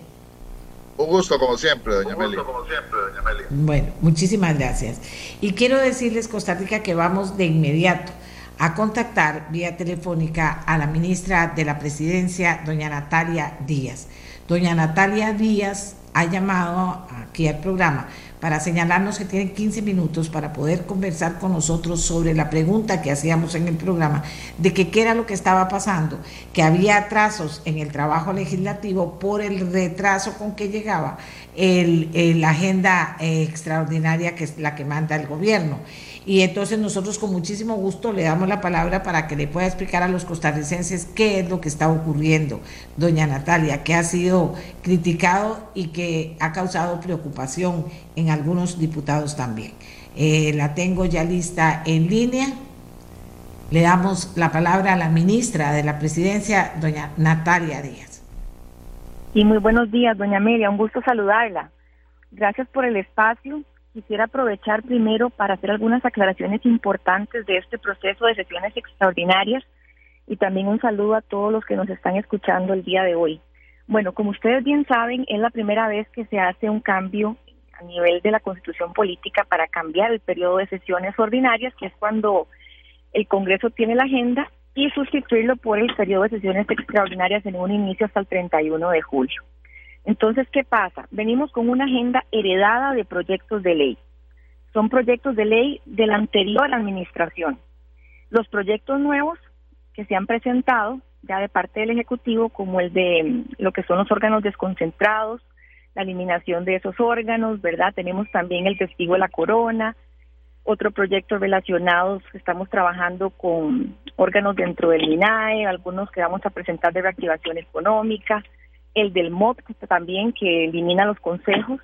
Un gusto como siempre, doña Meli. como siempre, doña Meli. Bueno, muchísimas gracias. Y quiero decirles, Costa Rica, que vamos de inmediato a contactar vía telefónica a la ministra de la Presidencia, doña Natalia Díaz. Doña Natalia Díaz ha llamado aquí al programa para señalarnos que tiene 15 minutos para poder conversar con nosotros sobre la pregunta que hacíamos en el programa de qué era lo que estaba pasando, que había atrasos en el trabajo legislativo por el retraso con que llegaba la agenda eh, extraordinaria que es la que manda el gobierno. Y entonces nosotros con muchísimo gusto le damos la palabra para que le pueda explicar a los costarricenses qué es lo que está ocurriendo, doña Natalia, que ha sido criticado y que ha causado preocupación en algunos diputados también. Eh, la tengo ya lista en línea. Le damos la palabra a la ministra de la Presidencia, doña Natalia Díaz. Y muy buenos días, doña Amelia, un gusto saludarla. Gracias por el espacio Quisiera aprovechar primero para hacer algunas aclaraciones importantes de este proceso de sesiones extraordinarias y también un saludo a todos los que nos están escuchando el día de hoy. Bueno, como ustedes bien saben, es la primera vez que se hace un cambio a nivel de la constitución política para cambiar el periodo de sesiones ordinarias, que es cuando el Congreso tiene la agenda, y sustituirlo por el periodo de sesiones extraordinarias en un inicio hasta el 31 de julio. Entonces, ¿qué pasa? Venimos con una agenda heredada de proyectos de ley. Son proyectos de ley de la anterior administración. Los proyectos nuevos que se han presentado ya de parte del Ejecutivo, como el de mm, lo que son los órganos desconcentrados, la eliminación de esos órganos, ¿verdad? Tenemos también el testigo de la corona, otro proyecto relacionados, estamos trabajando con órganos dentro del INAE, algunos que vamos a presentar de reactivación económica, el del MOP también que elimina los consejos,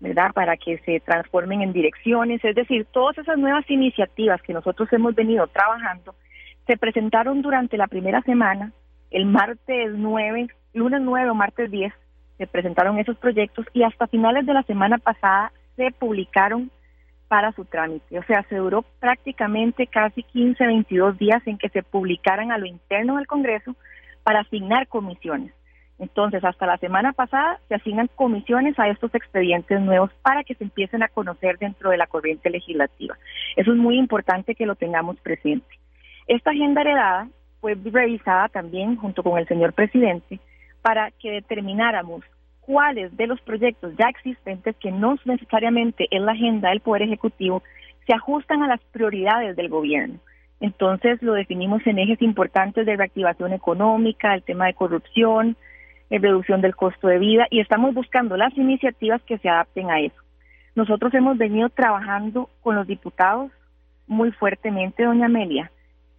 ¿verdad? Para que se transformen en direcciones, es decir, todas esas nuevas iniciativas que nosotros hemos venido trabajando se presentaron durante la primera semana, el martes 9, lunes 9 o martes 10, se presentaron esos proyectos y hasta finales de la semana pasada se publicaron para su trámite. O sea, se duró prácticamente casi 15, 22 días en que se publicaran a lo interno del Congreso para asignar comisiones. Entonces, hasta la semana pasada se asignan comisiones a estos expedientes nuevos para que se empiecen a conocer dentro de la corriente legislativa. Eso es muy importante que lo tengamos presente. Esta agenda heredada fue revisada también junto con el señor presidente para que determináramos cuáles de los proyectos ya existentes, que no necesariamente es la agenda del Poder Ejecutivo, se ajustan a las prioridades del gobierno. Entonces lo definimos en ejes importantes de reactivación económica, el tema de corrupción, en reducción del costo de vida y estamos buscando las iniciativas que se adapten a eso. Nosotros hemos venido trabajando con los diputados muy fuertemente, doña Amelia.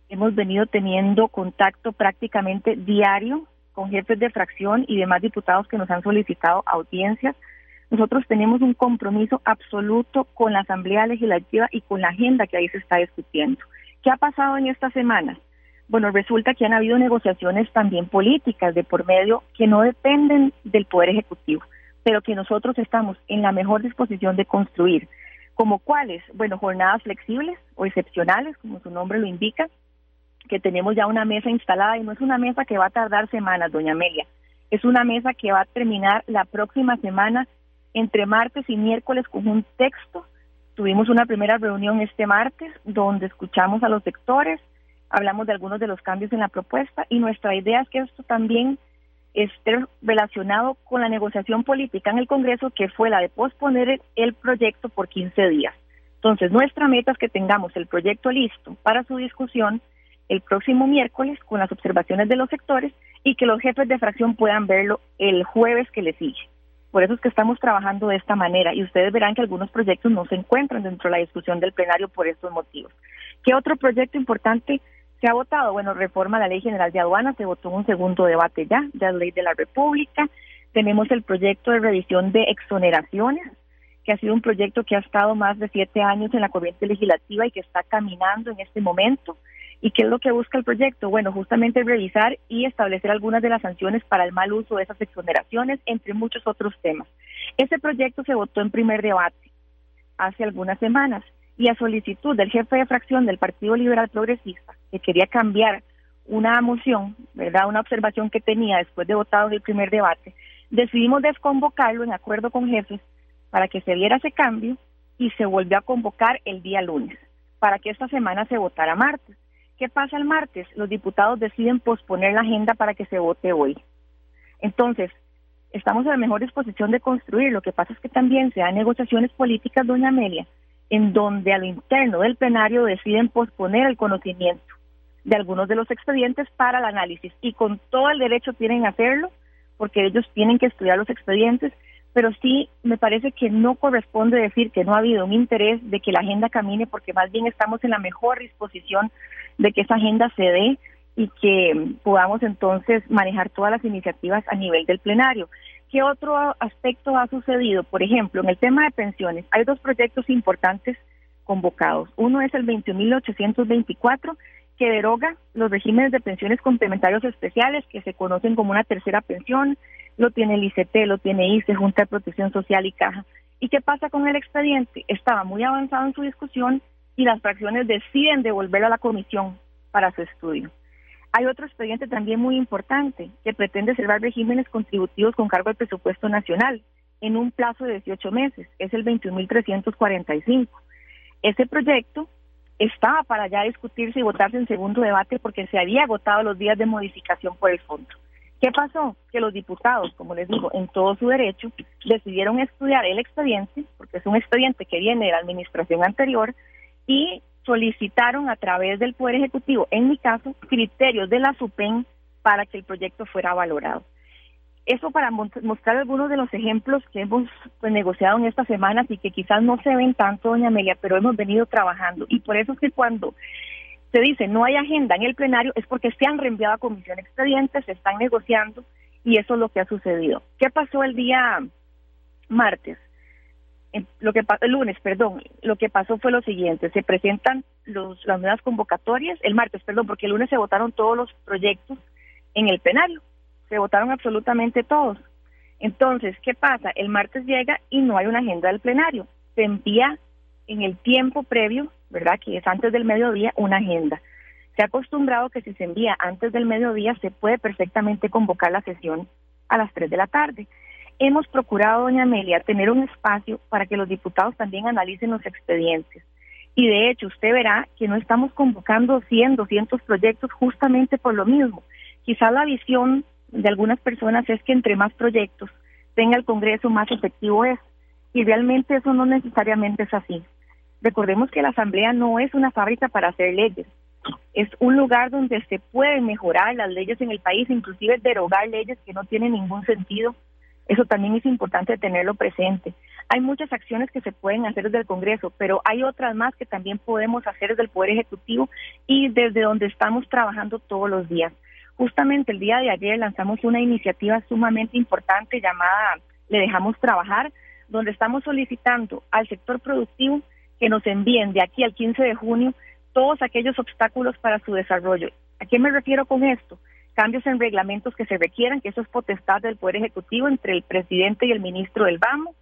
Hemos venido teniendo contacto prácticamente diario con jefes de fracción y demás diputados que nos han solicitado audiencias. Nosotros tenemos un compromiso absoluto con la Asamblea Legislativa y con la agenda que ahí se está discutiendo. ¿Qué ha pasado en estas semanas? Bueno, resulta que han habido negociaciones también políticas de por medio que no dependen del Poder Ejecutivo, pero que nosotros estamos en la mejor disposición de construir. ¿Como cuáles? Bueno, jornadas flexibles o excepcionales, como su nombre lo indica, que tenemos ya una mesa instalada y no es una mesa que va a tardar semanas, doña Amelia. Es una mesa que va a terminar la próxima semana entre martes y miércoles con un texto. Tuvimos una primera reunión este martes donde escuchamos a los sectores, hablamos de algunos de los cambios en la propuesta y nuestra idea es que esto también esté relacionado con la negociación política en el Congreso, que fue la de posponer el proyecto por 15 días. Entonces, nuestra meta es que tengamos el proyecto listo para su discusión el próximo miércoles con las observaciones de los sectores y que los jefes de fracción puedan verlo el jueves que le sigue. Por eso es que estamos trabajando de esta manera y ustedes verán que algunos proyectos no se encuentran dentro de la discusión del plenario por estos motivos. ¿Qué otro proyecto importante se ha votado, bueno, reforma a la Ley General de Aduanas, se votó un segundo debate ya, ya Ley de la República. Tenemos el proyecto de revisión de exoneraciones, que ha sido un proyecto que ha estado más de siete años en la corriente legislativa y que está caminando en este momento. ¿Y qué es lo que busca el proyecto? Bueno, justamente revisar y establecer algunas de las sanciones para el mal uso de esas exoneraciones, entre muchos otros temas. Ese proyecto se votó en primer debate hace algunas semanas y a solicitud del jefe de fracción del Partido Liberal Progresista, que quería cambiar una moción, ¿verdad? Una observación que tenía después de votado el primer debate, decidimos desconvocarlo en acuerdo con jefes para que se diera ese cambio y se volvió a convocar el día lunes para que esta semana se votara martes. ¿Qué pasa el martes? Los diputados deciden posponer la agenda para que se vote hoy. Entonces, estamos en la mejor disposición de construir. Lo que pasa es que también se dan negociaciones políticas, doña Amelia, en donde a lo interno del plenario deciden posponer el conocimiento de algunos de los expedientes para el análisis y con todo el derecho tienen a hacerlo porque ellos tienen que estudiar los expedientes, pero sí me parece que no corresponde decir que no ha habido un interés de que la agenda camine porque más bien estamos en la mejor disposición de que esa agenda se dé y que podamos entonces manejar todas las iniciativas a nivel del plenario. ¿Qué otro aspecto ha sucedido? Por ejemplo, en el tema de pensiones, hay dos proyectos importantes convocados. Uno es el 21.824, que deroga los regímenes de pensiones complementarios especiales, que se conocen como una tercera pensión, lo tiene el ICT, lo tiene ICE, Junta de Protección Social y Caja. ¿Y qué pasa con el expediente? Estaba muy avanzado en su discusión y las fracciones deciden devolverlo a la comisión para su estudio. Hay otro expediente también muy importante que pretende cerrar regímenes contributivos con cargo al presupuesto nacional en un plazo de 18 meses. Es el 21.345. Ese proyecto estaba para ya discutirse y votarse en segundo debate porque se había agotado los días de modificación por el fondo. ¿Qué pasó? Que los diputados, como les digo, en todo su derecho, decidieron estudiar el expediente, porque es un expediente que viene de la administración anterior, y solicitaron a través del Poder Ejecutivo, en mi caso, criterios de la SUPEN para que el proyecto fuera valorado. Eso para mostrar algunos de los ejemplos que hemos pues, negociado en estas semanas y que quizás no se ven tanto, doña Amelia, pero hemos venido trabajando. Y por eso es que cuando se dice no hay agenda en el plenario es porque se han reenviado a comisión expedientes, se están negociando y eso es lo que ha sucedido. ¿Qué pasó el día martes? lo que el lunes, perdón, lo que pasó fue lo siguiente, se presentan los, las nuevas convocatorias, el martes, perdón, porque el lunes se votaron todos los proyectos en el plenario, se votaron absolutamente todos. Entonces, ¿qué pasa? El martes llega y no hay una agenda del plenario, se envía en el tiempo previo, ¿verdad? Que es antes del mediodía, una agenda. Se ha acostumbrado que si se envía antes del mediodía, se puede perfectamente convocar la sesión a las 3 de la tarde. Hemos procurado, doña Amelia, tener un espacio para que los diputados también analicen los expedientes. Y de hecho, usted verá que no estamos convocando 100, 200 proyectos justamente por lo mismo. Quizá la visión de algunas personas es que entre más proyectos tenga el Congreso, más efectivo es. Y realmente eso no necesariamente es así. Recordemos que la Asamblea no es una fábrica para hacer leyes. Es un lugar donde se pueden mejorar las leyes en el país, inclusive derogar leyes que no tienen ningún sentido eso también es importante tenerlo presente. Hay muchas acciones que se pueden hacer desde el Congreso, pero hay otras más que también podemos hacer desde el Poder Ejecutivo y desde donde estamos trabajando todos los días. Justamente el día de ayer lanzamos una iniciativa sumamente importante llamada Le dejamos trabajar, donde estamos solicitando al sector productivo que nos envíen de aquí al 15 de junio todos aquellos obstáculos para su desarrollo. ¿A qué me refiero con esto? cambios en reglamentos que se requieran, que eso es potestad del Poder Ejecutivo entre el presidente y el ministro del BAMO.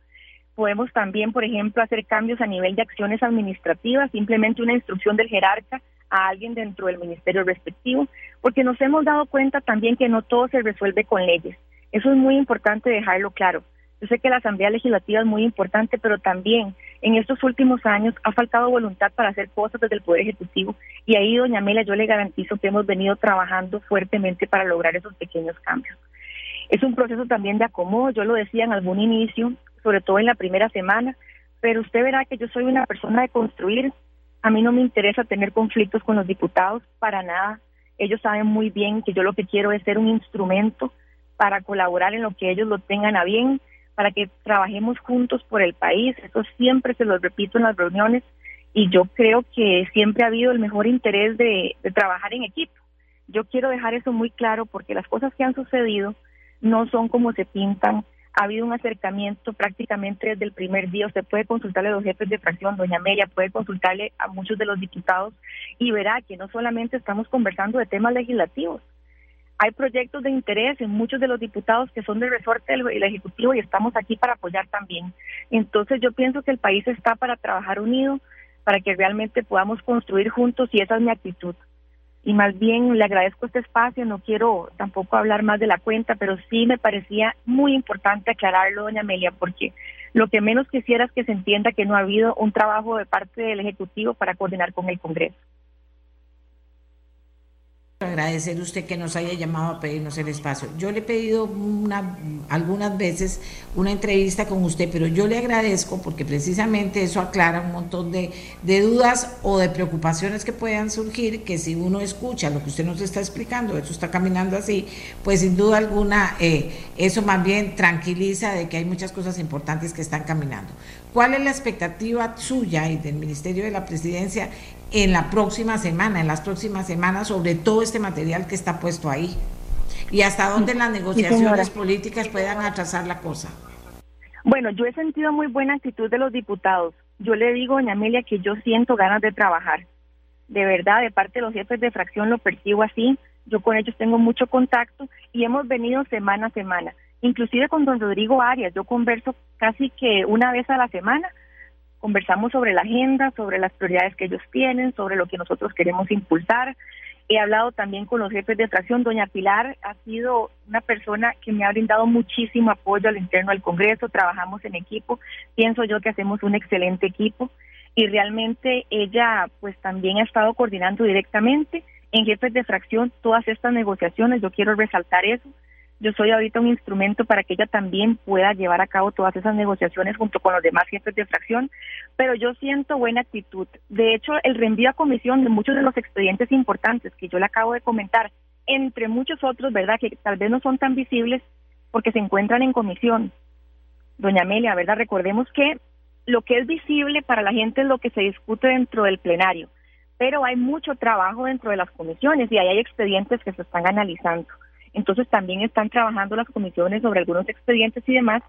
Podemos también, por ejemplo, hacer cambios a nivel de acciones administrativas, simplemente una instrucción del jerarca a alguien dentro del ministerio respectivo, porque nos hemos dado cuenta también que no todo se resuelve con leyes. Eso es muy importante dejarlo claro. Yo sé que la Asamblea Legislativa es muy importante, pero también en estos últimos años ha faltado voluntad para hacer cosas desde el Poder Ejecutivo y ahí, doña Mela, yo le garantizo que hemos venido trabajando fuertemente para lograr esos pequeños cambios. Es un proceso también de acomodo, yo lo decía en algún inicio, sobre todo en la primera semana, pero usted verá que yo soy una persona de construir. A mí no me interesa tener conflictos con los diputados, para nada. Ellos saben muy bien que yo lo que quiero es ser un instrumento para colaborar en lo que ellos lo tengan a bien para que trabajemos juntos por el país. Eso siempre se lo repito en las reuniones y yo creo que siempre ha habido el mejor interés de, trabajar en equipo. Yo quiero dejar eso muy claro porque las cosas que han sucedido no son como se pintan ha habido un acercamiento prácticamente desde el primer día. Usted puede consultarle a los jefes de fracción, doña Amelia, puede consultarle a muchos de los diputados y verá que no solamente estamos conversando de temas legislativos, hay proyectos de interés en muchos de los diputados que son del resorte del Ejecutivo y estamos aquí para apoyar también. Entonces yo pienso que el país está para trabajar unido, para que realmente podamos construir juntos y esa es mi actitud y más bien le agradezco este espacio, no quiero tampoco hablar más de la cuenta, pero sí me parecía muy importante aclararlo, doña Amelia, porque lo que menos quisiera es que se entienda que no ha habido un trabajo de parte del Ejecutivo para coordinar con el Congreso agradecer usted que nos haya llamado a pedirnos el espacio. Yo le he pedido una, algunas veces una entrevista con usted, pero yo le agradezco porque precisamente eso aclara un montón de, dudas o de preocupaciones que puedan surgir, que si uno escucha lo que usted nos está explicando, eso está caminando así, pues sin duda alguna eh, eso más bien tranquiliza de que hay muchas cosas importantes que están caminando. ¿Cuál es la expectativa suya y del Ministerio de la Presidencia en la próxima semana, en las próximas semanas, sobre todo este material que está puesto ahí. Y hasta dónde las negociaciones políticas puedan atrasar la cosa. Bueno, yo he sentido muy buena actitud de los diputados. Yo le digo, doña Amelia, que yo siento ganas de trabajar. De verdad, de parte de los jefes de fracción lo percibo así. Yo con ellos tengo mucho contacto y hemos venido semana a semana. Inclusive con don Rodrigo Arias, yo converso casi que una vez a la semana conversamos sobre la agenda, sobre las prioridades que ellos tienen, sobre lo que nosotros queremos impulsar. He hablado también con los jefes de fracción. Doña Pilar ha sido una persona que me ha brindado muchísimo apoyo al interno del Congreso. Trabajamos en equipo. Pienso yo que hacemos un excelente equipo. Y realmente ella pues también ha estado coordinando directamente en jefes de fracción todas estas negociaciones. Yo quiero resaltar eso yo soy ahorita un instrumento para que ella también pueda llevar a cabo todas esas negociaciones junto con los demás jefes de fracción, pero yo siento buena actitud. De hecho, el reenvío a comisión de muchos de los expedientes importantes que yo le acabo de comentar, entre muchos otros, ¿verdad?, que tal vez no son tan visibles porque se encuentran en comisión. Doña Amelia, ¿verdad? Recordemos que lo que es visible para la gente es lo que se discute dentro del plenario, pero hay mucho trabajo dentro de las comisiones y ahí hay expedientes que se están analizando. Entonces también están trabajando las comisiones sobre algunos expedientes y demás.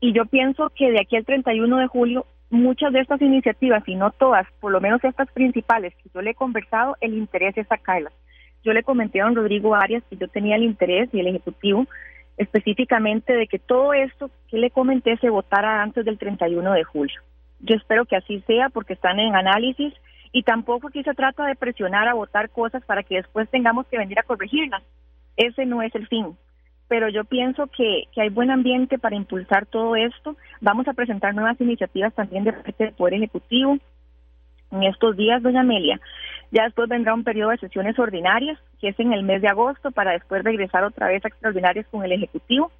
Y yo pienso que de aquí al 31 de julio, muchas de estas iniciativas, y no todas, por lo menos estas principales que yo le he conversado, el interés es sacarlas. Yo le comenté a don Rodrigo Arias que yo tenía el interés y el Ejecutivo específicamente de que todo esto que le comenté se votara antes del 31 de julio. Yo espero que así sea porque están en análisis y tampoco aquí se trata de presionar a votar cosas para que después tengamos que venir a corregirlas ese no es el fin. Pero yo pienso que, hay buen ambiente para impulsar todo esto. Vamos a presentar nuevas iniciativas también de parte del Poder Ejecutivo en estos días, doña Amelia. Ya después vendrá un periodo de sesiones ordinarias, que es en el mes de agosto, para después regresar otra vez a extraordinarias con el Ejecutivo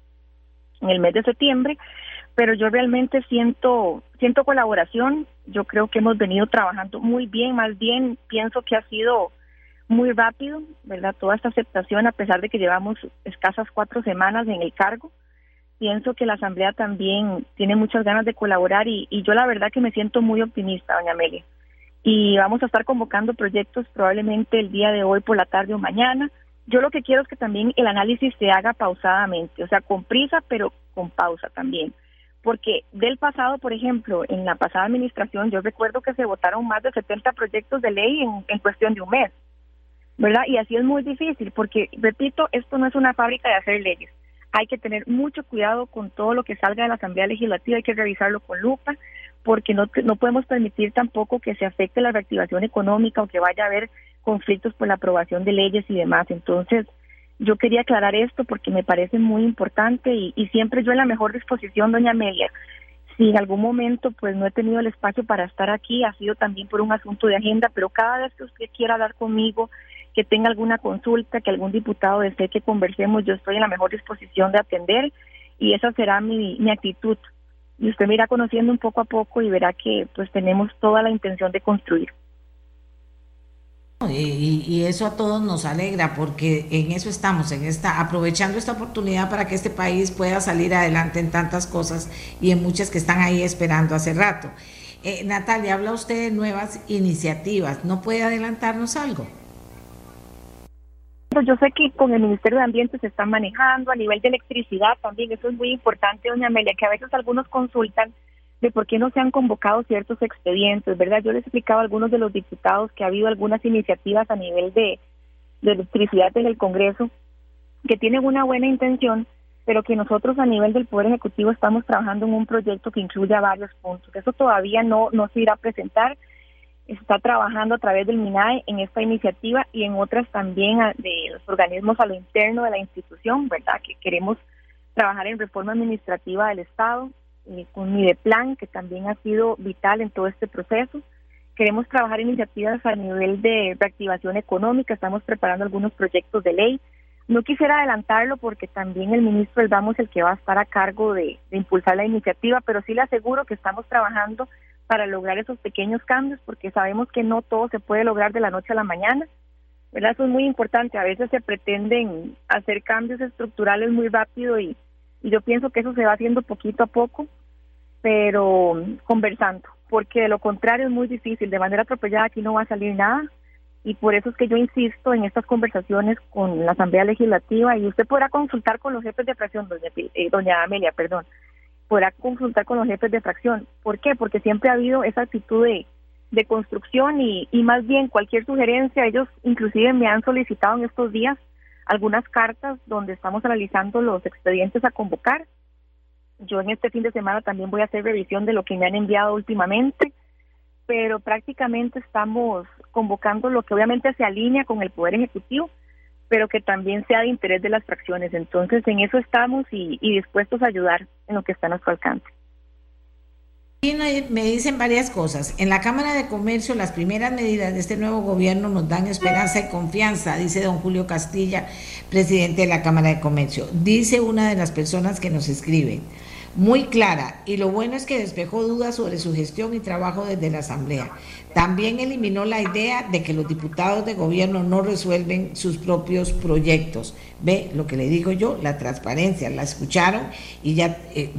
en el mes de septiembre. Pero yo realmente siento, siento colaboración. Yo creo que hemos venido trabajando muy bien, más bien pienso que ha sido muy rápido, ¿verdad? Toda esta aceptación, a pesar de que llevamos escasas cuatro semanas en el cargo. Pienso que la Asamblea también tiene muchas ganas de colaborar y, yo la verdad que me siento muy optimista, doña Amelia. Y vamos a estar convocando proyectos probablemente el día de hoy por la tarde o mañana. Yo lo que quiero es que también el análisis se haga pausadamente, o sea, con prisa, pero con pausa también. Porque del pasado, por ejemplo, en la pasada administración, yo recuerdo que se votaron más de 70 proyectos de ley en cuestión de un mes. ¿Verdad? Y así es muy difícil, porque, repito, esto no es una fábrica de hacer leyes. Hay que tener mucho cuidado con todo lo que salga de la Asamblea Legislativa, hay que revisarlo con lupa, porque no, no podemos permitir tampoco que se afecte la reactivación económica o que vaya a haber conflictos por la aprobación de leyes y demás. Entonces, yo quería aclarar esto porque me parece muy importante y, y siempre yo en la mejor disposición, doña Amelia. Si en algún momento pues no he tenido el espacio para estar aquí, ha sido también por un asunto de agenda, pero cada vez que usted quiera hablar conmigo, que tenga alguna consulta, que algún diputado desee que conversemos, yo estoy en la mejor disposición de atender y esa será mi, mi actitud. Y usted me irá conociendo un poco a poco y verá que pues tenemos toda la intención de construir. Y, y, eso a todos nos alegra porque en eso estamos, en esta, aprovechando esta oportunidad para que este país pueda salir adelante en tantas cosas y en muchas que están ahí esperando hace rato. Eh, Natalia, habla usted de nuevas iniciativas, ¿no puede adelantarnos algo? Yo sé que con el Ministerio de Ambiente se están manejando, a nivel de electricidad también, eso es muy importante, doña Amelia, que a veces algunos consultan de por qué no se han convocado ciertos expedientes, ¿verdad? Yo les explicaba a algunos de los diputados que ha habido algunas iniciativas a nivel de, de electricidad en el Congreso que tienen una buena intención, pero que nosotros a nivel del Poder Ejecutivo estamos trabajando en un proyecto que incluya varios puntos. Eso todavía no, no se irá a presentar, está trabajando a través del MINAE en esta iniciativa y en otras también de los organismos a lo interno de la institución, ¿verdad? Que queremos trabajar en reforma administrativa del Estado, eh, con Mideplan, que también ha sido vital en todo este proceso. Queremos trabajar iniciativas a nivel de reactivación económica, estamos preparando algunos proyectos de ley. No quisiera adelantarlo porque también el ministro es el que va a estar a cargo de impulsar la iniciativa, pero sí le aseguro que estamos trabajando para lograr esos pequeños cambios, porque sabemos que no todo se puede lograr de la noche a la mañana. ¿verdad? Eso es muy importante. A veces se pretenden hacer cambios estructurales muy rápido y, yo pienso que eso se va haciendo poquito a poco, pero conversando, porque de lo contrario es muy difícil. De manera atropellada aquí no va a salir nada y por eso es que yo insisto en estas conversaciones con la Asamblea Legislativa y usted podrá consultar con los jefes de fracción, doña, eh, doña Amelia, perdón, podrá consultar con los jefes de fracción. ¿Por qué? Porque siempre ha habido esa actitud de, construcción y, y más bien cualquier sugerencia, ellos inclusive me han solicitado en estos días algunas cartas donde estamos analizando los expedientes a convocar. Yo en este fin de semana también voy a hacer revisión de lo que me han enviado últimamente, pero prácticamente estamos convocando lo que obviamente se alinea con el Poder Ejecutivo, pero que también sea de interés de las fracciones. Entonces, en eso estamos y, dispuestos a ayudar en lo que está a nuestro alcance. Me dicen varias cosas. En la Cámara de Comercio, las primeras medidas de este nuevo gobierno nos dan esperanza y confianza, dice don Julio Castilla, presidente de la Cámara de Comercio. Dice una de las personas que nos escribe muy clara y lo bueno es que despejó dudas sobre su gestión y trabajo desde la Asamblea. También eliminó la idea de que los diputados de gobierno no resuelven sus propios proyectos. Ve lo que le digo yo, la transparencia, la escucharon y ya, eh,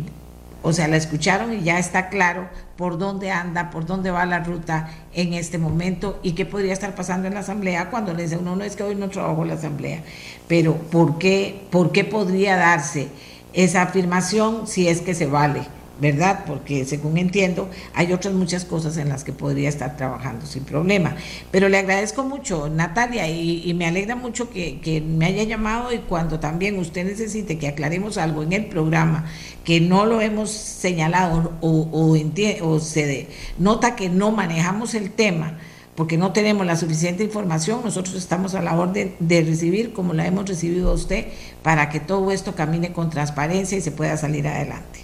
o sea, la escucharon y ya está claro por dónde anda, por dónde va la ruta en este momento y qué podría estar pasando en la asamblea cuando le dice uno no es que hoy no trabajo la asamblea, pero ¿por qué, por qué podría darse? Esa afirmación si es que se vale, ¿verdad? Porque según entiendo, hay otras muchas cosas en las que podría estar trabajando sin problema. Pero le agradezco mucho, Natalia, y, me alegra mucho que, me haya llamado y cuando también usted necesite que aclaremos algo en el programa que no lo hemos señalado o, o, o se nota que no manejamos el tema porque no tenemos la suficiente información, nosotros estamos a la orden de recibir, como la hemos recibido a usted, para que todo esto camine con transparencia y se pueda salir adelante.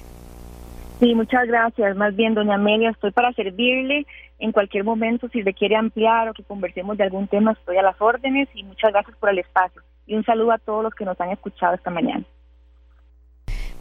Sí, muchas gracias. Más bien, doña Amelia, estoy para servirle en cualquier momento. Si quiere ampliar o que conversemos de algún tema, estoy a las órdenes y muchas gracias por el espacio. Y un saludo a todos los que nos han escuchado esta mañana.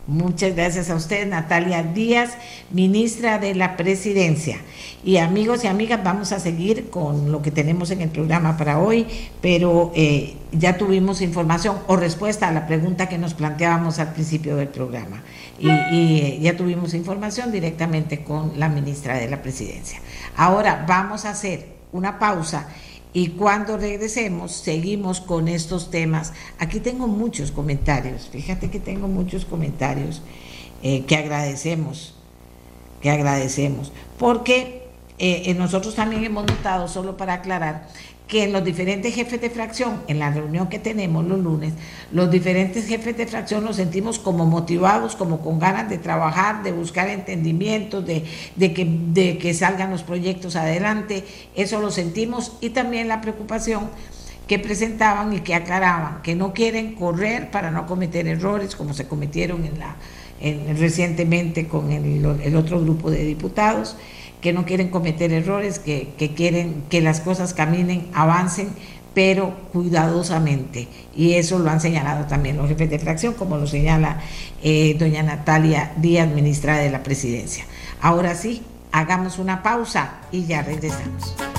Muchas gracias a usted, Natalia Díaz, ministra de la Presidencia. Y amigos y amigas, vamos a seguir con lo que tenemos en el programa para hoy, pero eh, ya tuvimos información o respuesta a la pregunta que nos planteábamos al principio del programa. Y, eh, ya tuvimos información directamente con la ministra de la Presidencia. Ahora vamos a hacer una pausa y cuando regresemos, seguimos con estos temas. Aquí tengo muchos comentarios, fíjate que tengo muchos comentarios eh, que agradecemos, que agradecemos, porque eh, nosotros también hemos notado, solo para aclarar, que en los diferentes jefes de fracción, en la reunión que tenemos los lunes, los diferentes jefes de fracción nos sentimos como motivados, como con ganas de trabajar, de buscar entendimientos, de, que, de que salgan los proyectos adelante, eso lo sentimos. Y también la preocupación que presentaban y que aclaraban, que no quieren correr para no cometer errores como se cometieron en la, recientemente con el, el otro grupo de diputados que no quieren cometer errores, que, quieren que las cosas caminen, avancen, pero cuidadosamente. Y eso lo han señalado también los jefes de fracción, como lo señala eh, doña Natalia Díaz, ministra de la Presidencia. Ahora sí, hagamos una pausa y ya regresamos.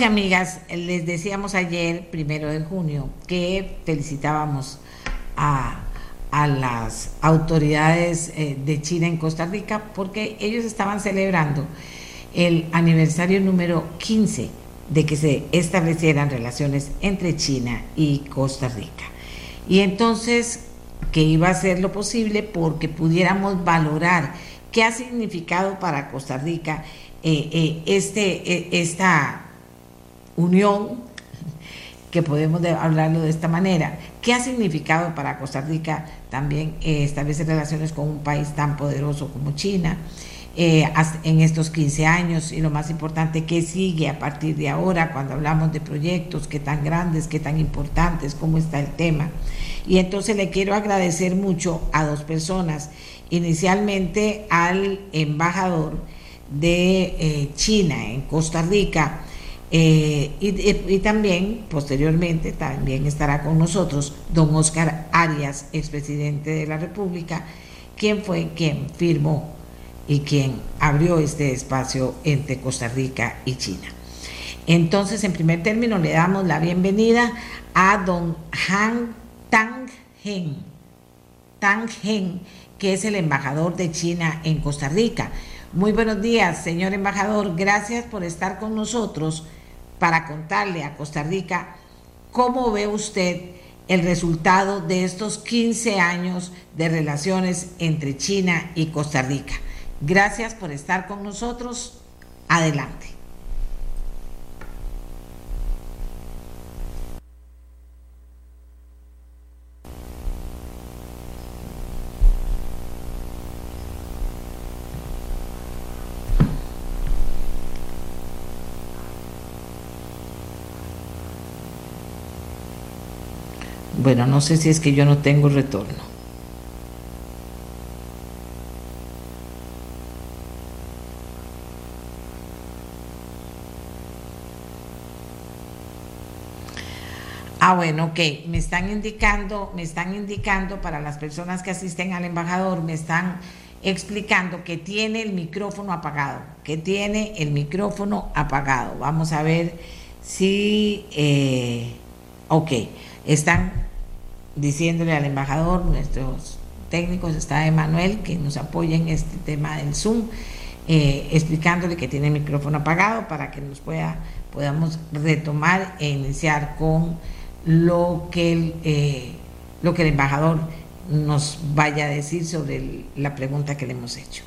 Y amigas, les decíamos ayer, primero de junio, que felicitábamos a, las autoridades eh, de China en Costa Rica porque ellos estaban celebrando el aniversario número 15 de que se establecieran relaciones entre China y Costa Rica. Y entonces que iba a ser lo posible porque pudiéramos valorar qué ha significado para Costa Rica eh, eh, este, eh, esta unión, que podemos hablarlo de esta manera, qué ha significado para Costa Rica también establecer relaciones con un país tan poderoso como China. en estos 15 años y lo más importante, qué sigue a partir de ahora cuando hablamos de proyectos, qué tan grandes, qué tan importantes, cómo está el tema. Y entonces le quiero agradecer mucho a dos personas, inicialmente al embajador de eh, China en Costa Rica, eh, y, también, posteriormente, también estará con nosotros don Oscar Arias, expresidente de la República, quien fue quien firmó y quien abrió este espacio entre Costa Rica y China. Entonces, en primer término, le damos la bienvenida a don Han Tang Hen, Tang Hen, que es el embajador de China en Costa Rica. Muy buenos días, señor embajador. Gracias por estar con nosotros para contarle a Costa Rica cómo ve usted el resultado de estos 15 años de relaciones entre China y Costa Rica. Gracias por estar con nosotros. Adelante. Bueno, no sé si es que yo no tengo retorno. Ah, bueno, ok. Me están indicando, me están indicando para las personas que asisten al embajador, me están explicando que tiene el micrófono apagado, que tiene el micrófono apagado. Vamos a ver si, eh, ok, están diciéndole al embajador, nuestros técnicos, está Emanuel, que nos apoya en este tema del Zoom, eh, explicándole que tiene el micrófono apagado para que nos pueda, podamos retomar e iniciar con lo que el, eh, lo que el embajador nos vaya a decir sobre la pregunta que le hemos hecho.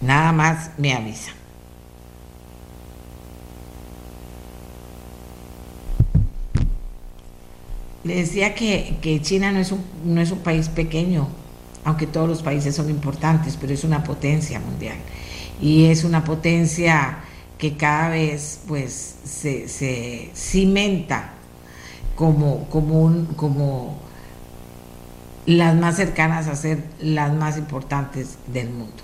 Nada más me avisa. Le decía que, China no es, un, no es un país pequeño, aunque todos los países son importantes, pero es una potencia mundial. Y es una potencia que cada vez pues se, cimenta como, como, como las más cercanas a ser las más importantes del mundo.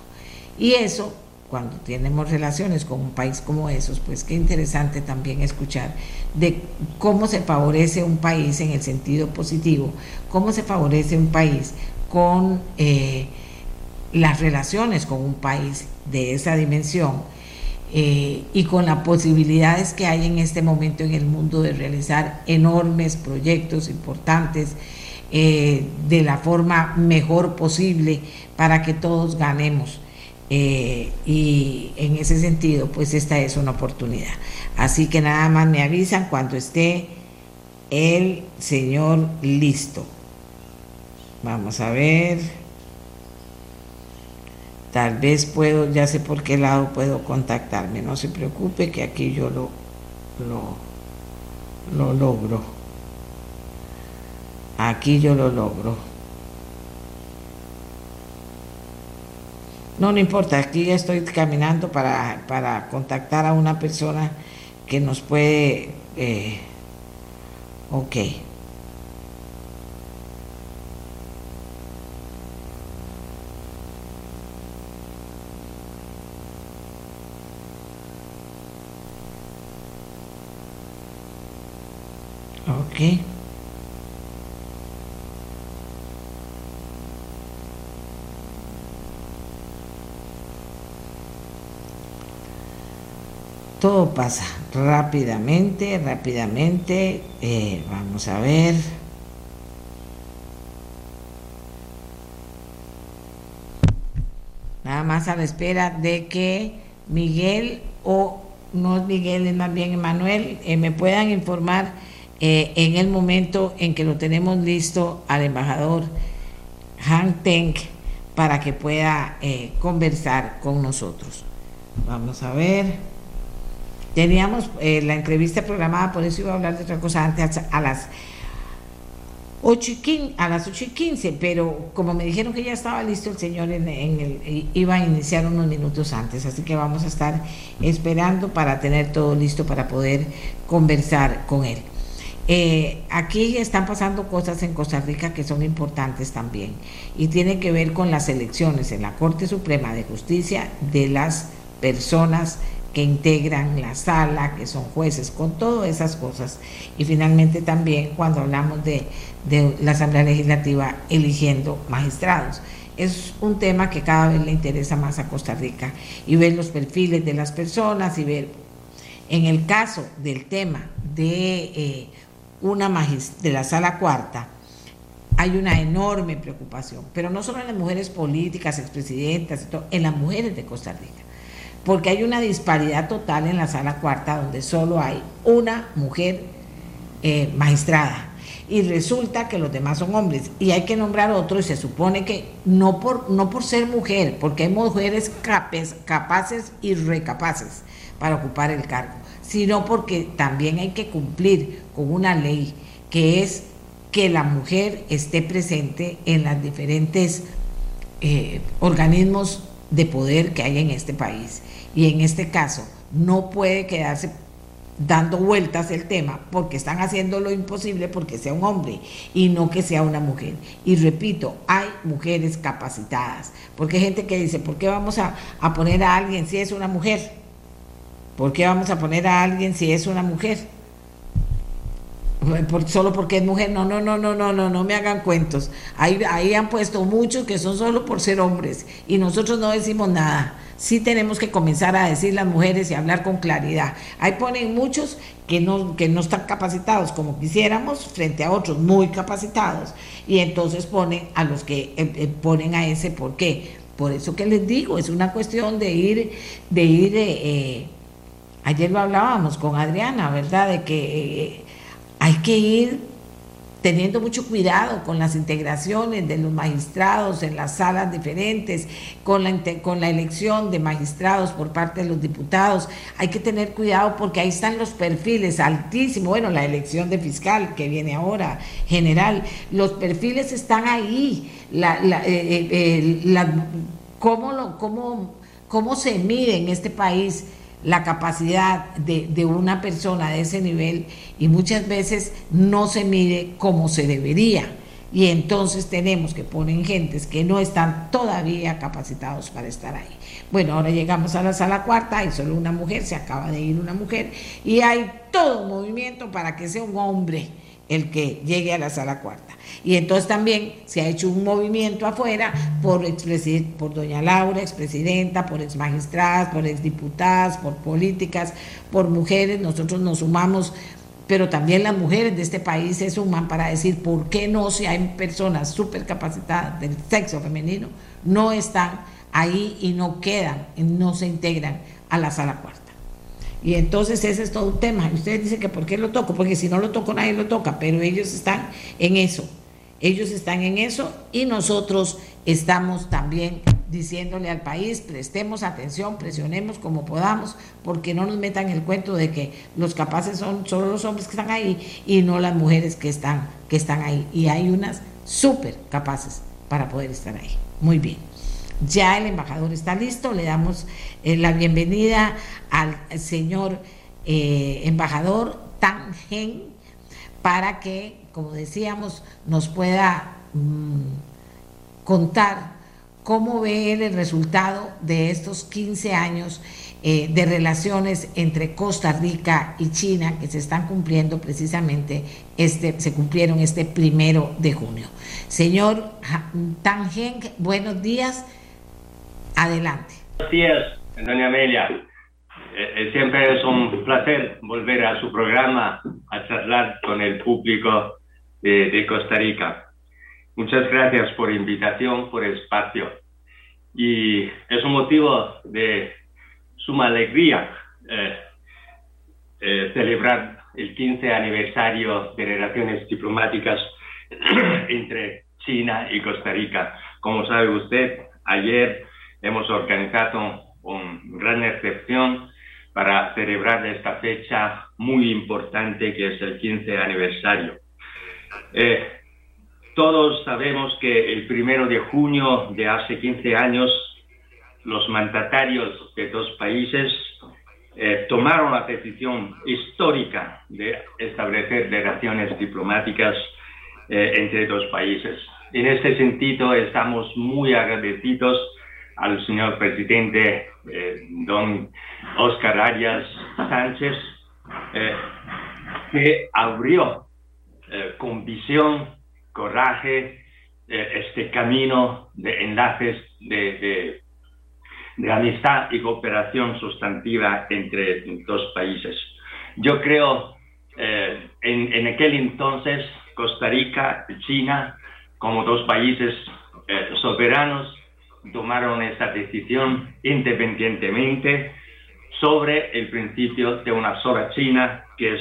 Y eso cuando tenemos relaciones con un país como esos, pues qué interesante también escuchar de cómo se favorece un país en el sentido positivo, cómo se favorece un país con eh, las relaciones con un país de esa dimensión eh, y con las posibilidades que hay en este momento en el mundo de realizar enormes proyectos importantes eh, de la forma mejor posible para que todos ganemos. Eh, y en ese sentido, pues esta es una oportunidad. Así que nada más me avisan cuando esté el señor listo. Vamos a ver. Tal vez puedo, ya sé por qué lado puedo contactarme. No se preocupe que aquí yo lo, lo, lo logro. Aquí yo lo logro. No, no importa, aquí ya estoy caminando para, contactar a una persona que nos puede... Eh, ok. Ok. Todo pasa. rápidamente, rápidamente. Eh, vamos a ver. Nada más a la espera de que Miguel o no Miguel, es más bien Emanuel, eh, me puedan informar eh, en el momento en que lo tenemos listo al embajador Han Teng para que pueda conversar con nosotros. Vamos a ver. Teníamos eh, la entrevista programada, por eso iba a hablar de otra cosa antes, a las 8 y 15, a las 8 y 15, pero como me dijeron que ya estaba listo el señor, en, el, iba a iniciar unos minutos antes, así que vamos a estar esperando para tener todo listo para poder conversar con él. Eh, aquí están pasando cosas en Costa Rica que son importantes también y tienen que ver con las elecciones en la Corte Suprema de Justicia de las personas que integran la sala, que son jueces, con todas esas cosas. Y finalmente también cuando hablamos de, la Asamblea Legislativa eligiendo magistrados. Es un tema que cada vez le interesa más a Costa Rica y ver los perfiles de las personas y ver, en el caso del tema de, eh, una de la sala cuarta, hay una enorme preocupación, pero no solo en las mujeres políticas, expresidentas, en las mujeres de Costa Rica porque hay una disparidad total en la sala cuarta donde solo hay una mujer eh, magistrada y resulta que los demás son hombres. Y hay que nombrar otro y se supone que no por, no por ser mujer, porque hay mujeres capaces y recapaces para ocupar el cargo, sino porque también hay que cumplir con una ley que es que la mujer esté presente en los diferentes eh, organismos de poder que hay en este país y en este caso no puede quedarse dando vueltas el tema porque están haciendo lo imposible porque sea un hombre y no que sea una mujer. Y repito, hay mujeres capacitadas, porque hay gente que dice, ¿por qué vamos a, poner a alguien si es una mujer? ¿Por qué vamos a poner a alguien si es una mujer? Solo porque es mujer, no, no, no, no, no, no, no me hagan cuentos. Ahí, ahí han puesto muchos que son solo por ser hombres y nosotros no decimos nada sí tenemos que comenzar a decir las mujeres y hablar con claridad. Ahí ponen muchos que no, que no están capacitados como quisiéramos frente a otros muy capacitados y entonces ponen a los que eh, eh, ponen a ese por qué. Por eso que les digo, es una cuestión de ir, de ir, eh, ayer lo hablábamos con Adriana, ¿verdad? De que hay que ir teniendo mucho cuidado con las integraciones de los magistrados en las salas diferentes, con la, con la elección de magistrados por parte de los diputados. Hay que tener cuidado porque ahí están los perfiles altísimos. Bueno, la elección de fiscal que viene ahora, general, los perfiles están ahí. La, la, eh, eh, la, ¿cómo, lo, cómo, ¿Cómo se mide en este país? La capacidad de, una persona de ese nivel y muchas veces no se mide como se debería. Y entonces tenemos que poner gentes que no están todavía capacitados para estar ahí. Bueno, ahora llegamos a la sala cuarta, hay solo una mujer, se acaba de ir una mujer, y hay todo un movimiento para que sea un hombre el que llegue a la sala cuarta. Y entonces también se ha hecho un movimiento afuera por, por doña Laura, expresidenta, por exmagistradas, por exdiputadas, por políticas, por mujeres. Nosotros nos sumamos, pero también las mujeres de este país se suman para decir por qué no, si hay personas súper capacitadas del sexo femenino, no están ahí y no quedan, no se integran a la sala cuarta. Y entonces ese es todo un tema. Y ustedes dicen que ¿por qué lo toco? Porque si no lo toco nadie lo toca, pero ellos están en eso. Ellos están en eso y nosotros estamos también diciéndole al país, prestemos atención, presionemos como podamos, porque no nos metan el cuento de que los capaces son solo los hombres que están ahí y no las mujeres que están, que están ahí. Y hay unas súper capaces para poder estar ahí. Muy bien. Ya el embajador está listo, le damos eh, la bienvenida al señor eh, embajador Tan Gen para que como decíamos, nos pueda mm, contar cómo ve el resultado de estos 15 años eh, de relaciones entre Costa Rica y China que se están cumpliendo precisamente, este, se cumplieron este primero de junio. Señor Tan Heng, buenos días, adelante. Días, doña Amelia. eh, siempre es un placer volver a su programa a charlar con el público de, Costa Rica. Muchas gracias por invitación, por espacio. Y es un motivo de suma alegría eh, eh, celebrar el 15 aniversario de relaciones diplomáticas <clears throat> entre China y Costa Rica. Como sabe usted, ayer hemos organizado una gran excepción para celebrar esta fecha muy importante que es el 15 aniversario. Eh, todos sabemos que el primero de junio de hace 15 años los mandatarios de dos países eh, tomaron la decisión histórica de establecer relaciones diplomáticas eh, entre dos países. En este sentido, estamos muy agradecidos al señor presidente eh, don Oscar Arias Sánchez, eh, que abrió eh, con visión, coraje, este camino de enlaces de, de, amistad y cooperación sustantiva entre dos países. Yo creo, en, en aquel entonces, Costa Rica China, como dos países soberanos, tomaron esa decisión independientemente sobre el principio de una sola China, que es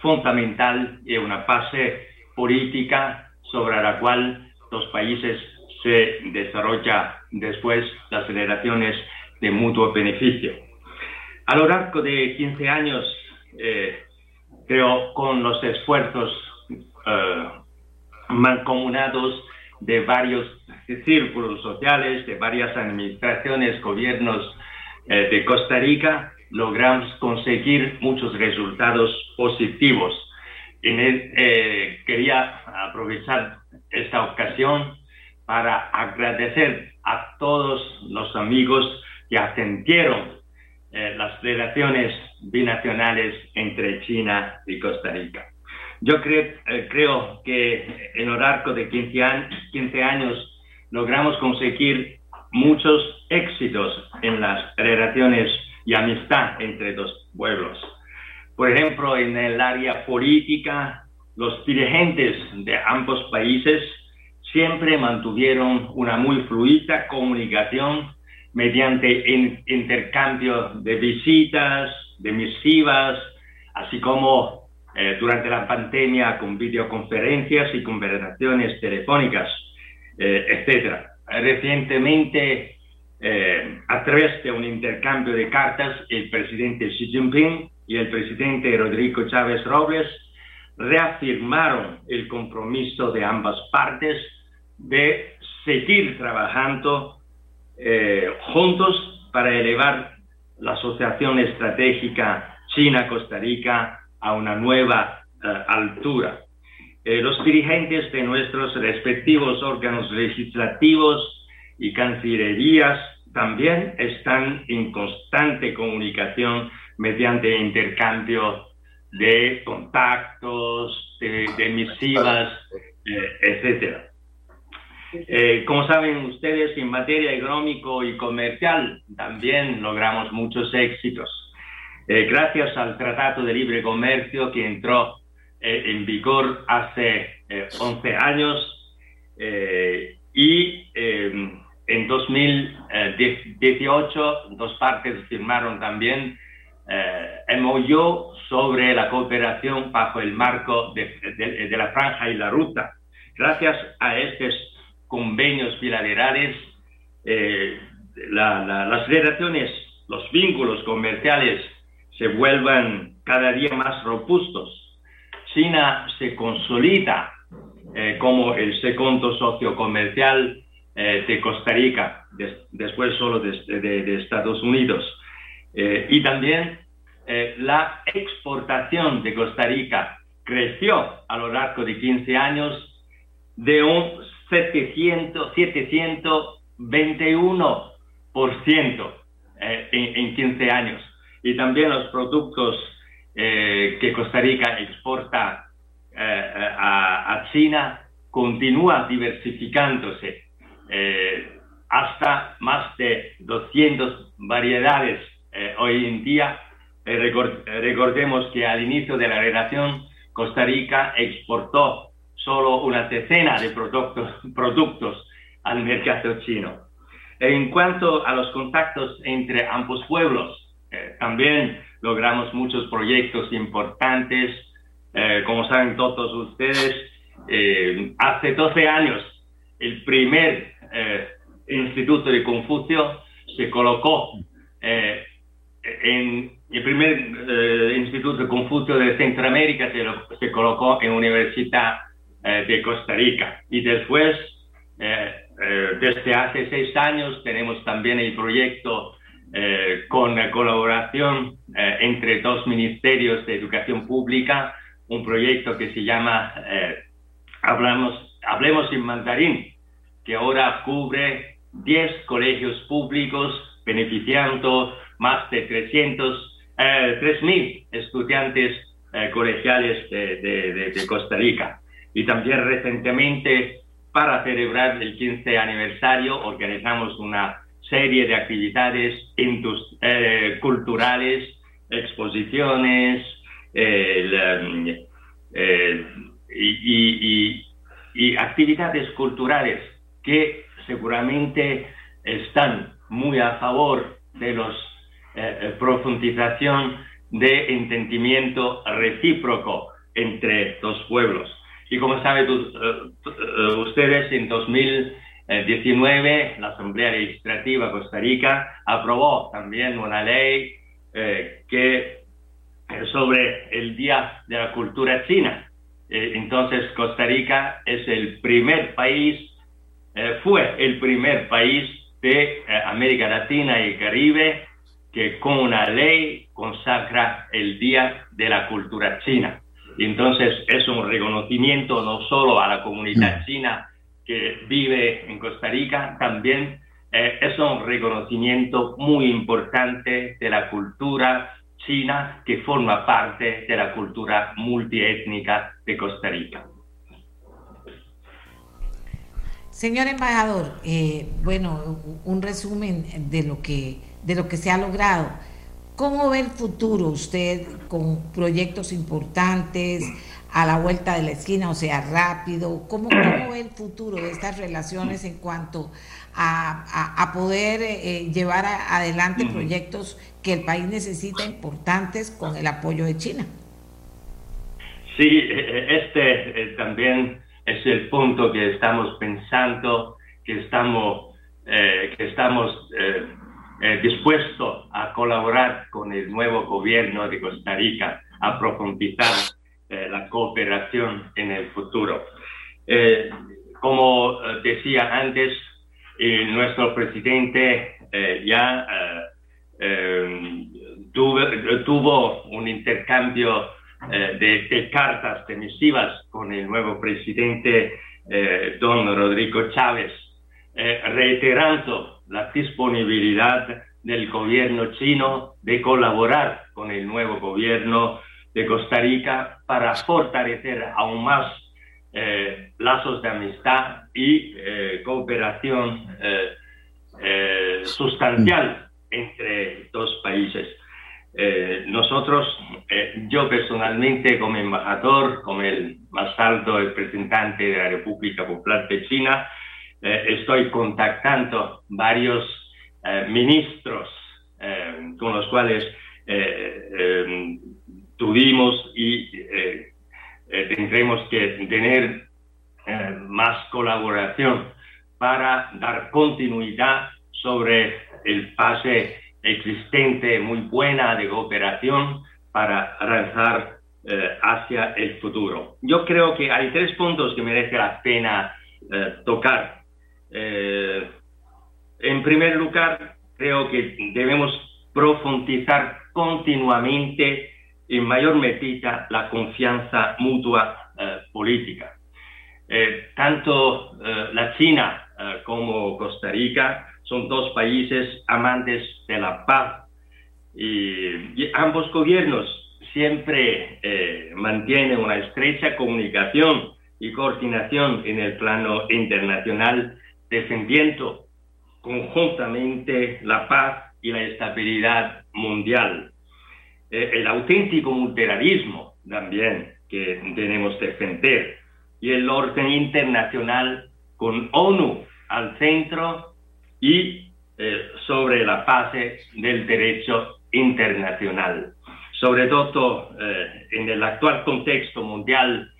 fundamental y una base política sobre la cual los países se desarrolla después las relaciones de mutuo beneficio. A lo largo de 15 años, eh, creo, con los esfuerzos eh, mancomunados de varios círculos sociales, de varias administraciones, gobiernos eh, de Costa Rica, logramos conseguir muchos resultados positivos. Eh, quería aprovechar esta ocasión para agradecer a todos los amigos que atendieron eh, las relaciones binacionales entre China y Costa Rica. Yo eh, creo que en el arco de 15, años logramos conseguir muchos éxitos en las relaciones y amistad entre dos pueblos. Por ejemplo, en el área política, los dirigentes de ambos países siempre mantuvieron una muy fluida comunicación mediante intercambio de visitas, de misivas, así como eh, durante la pandemia con videoconferencias y conversaciones telefónicas, eh, etc. Recientemente, eh, a través de un intercambio de cartas, el presidente Xi Jinping y el presidente Rodrigo Chávez Robles reafirmaron el compromiso de ambas partes de seguir trabajando juntos para elevar la asociación estratégica China-Costa Rica a una nueva eh, altura. Eh, los dirigentes de nuestros respectivos órganos legislativos y cancillerías también están en constante comunicación mediante intercambio de contactos, de, misivas, eh, etcétera. como saben ustedes, en materia económico y comercial también logramos muchos éxitos. Eh, gracias al Tratado de Libre Comercio que entró eh, en vigor hace 11 eh, años y en 2018 dos partes firmaron también MOU sobre la cooperación bajo el marco de, la franja y la ruta. Gracias a estos convenios bilaterales, las relaciones, los vínculos comerciales se vuelvan cada día más robustos. China se consolida eh, como el segundo socio comercial eh, de Costa Rica, después solo de, Estados Unidos. Eh, y también la exportación de Costa Rica creció a lo largo de 15 años de un 700, 721% en, en 15 años y también los productos eh, que Costa Rica exporta eh, a, China continúa diversificándose eh, hasta más de 200 variedades hoy en día. recordemos que al inicio de la relación, Costa Rica exportó solo una decena de productos, productos al mercado chino. En cuanto a los contactos entre ambos pueblos, también logramos muchos proyectos importantes. Eh, como saben todos ustedes, eh, hace 12 años el primer Instituto de Confucio se colocó en el primer Instituto de Confucio de Centroamérica se, se colocó en Universidad de Costa Rica y después eh, desde hace seis años tenemos también el proyecto eh, con colaboración eh, entre dos ministerios de educación pública, un proyecto que se llama Hablamos, Hablemos en Mandarín, que ahora cubre 10 colegios públicos beneficiando más de 300, 3.000 estudiantes colegiales de, de Costa Rica. Y también recientemente para celebrar el 15 aniversario organizamos una serie de actividades eh, culturales, exposiciones, eh, mm, eh y, y, y, actividades culturales que seguramente están muy a favor de la eh, eh, profundización de entendimiento recíproco entre los pueblos. Y como saben ustedes, en 2000 19 la Asamblea Legislativa de Costa Rica aprobó también una ley eh, que sobre el Día de la Cultura China. Eh, entonces Costa Rica es el primer país, eh, fue el primer país de eh, América Latina y Caribe que con una ley consagra el Día de la Cultura China. Entonces es un reconocimiento no solo a la comunidad mm. china, que vive en Costa Rica, también eh, es un reconocimiento muy importante de la cultura china que forma parte de la cultura multiétnica de Costa Rica. Señor embajador, eh, bueno, un resumen de lo que de lo que se ha logrado. ¿Cómo ve el futuro usted con proyectos importantes a la vuelta de la esquina, o sea, rápido? ¿Cómo, ve el futuro de estas relaciones en cuanto a, poder eh, llevar adelante proyectos que el país necesita importantes con el apoyo de China? Sí, e, e, este eh, también es el punto que estamos pensando, que estamos, eh, que estamos eh, dispuesto a colaborar con el nuevo gobierno de Costa Rica a profundizar eh, la cooperación en el futuro. Eh, como decía antes, nuestro presidente ya tuvo, un intercambio de, de, cartas de misivas con el nuevo presidente don Rodrigo Chávez, reiterando la disponibilidad del gobierno chino de colaborar con el nuevo gobierno de Costa Rica para fortalecer aún más eh, lazos de amistad y eh, cooperación eh, sustancial entre dos países. nosotros, yo personalmente como embajador, como el más alto representante de la República Popular de China, eh, estoy contactando varios eh, ministros eh, con los cuales tuvimos y tendremos que tener más colaboración para dar continuidad sobre el fase existente muy buena de cooperación para avanzar hacia el futuro. Yo creo que hay tres puntos que merece la pena tocar eh, en primer lugar, creo que debemos profundizar continuamente en mayor medida la confianza mutua eh, política. Eh, tanto la China como Costa Rica son dos países amantes de la paz y ambos gobiernos siempre mantienen una estrecha comunicación y coordinación en el plano internacional defendiendo conjuntamente la paz y la estabilidad mundial. Eh, el auténtico multilateralismo también que debemos defender y el orden internacional con ONU al centro y eh, sobre la base del derecho internacional. Sobre todo eh, en el actual contexto mundial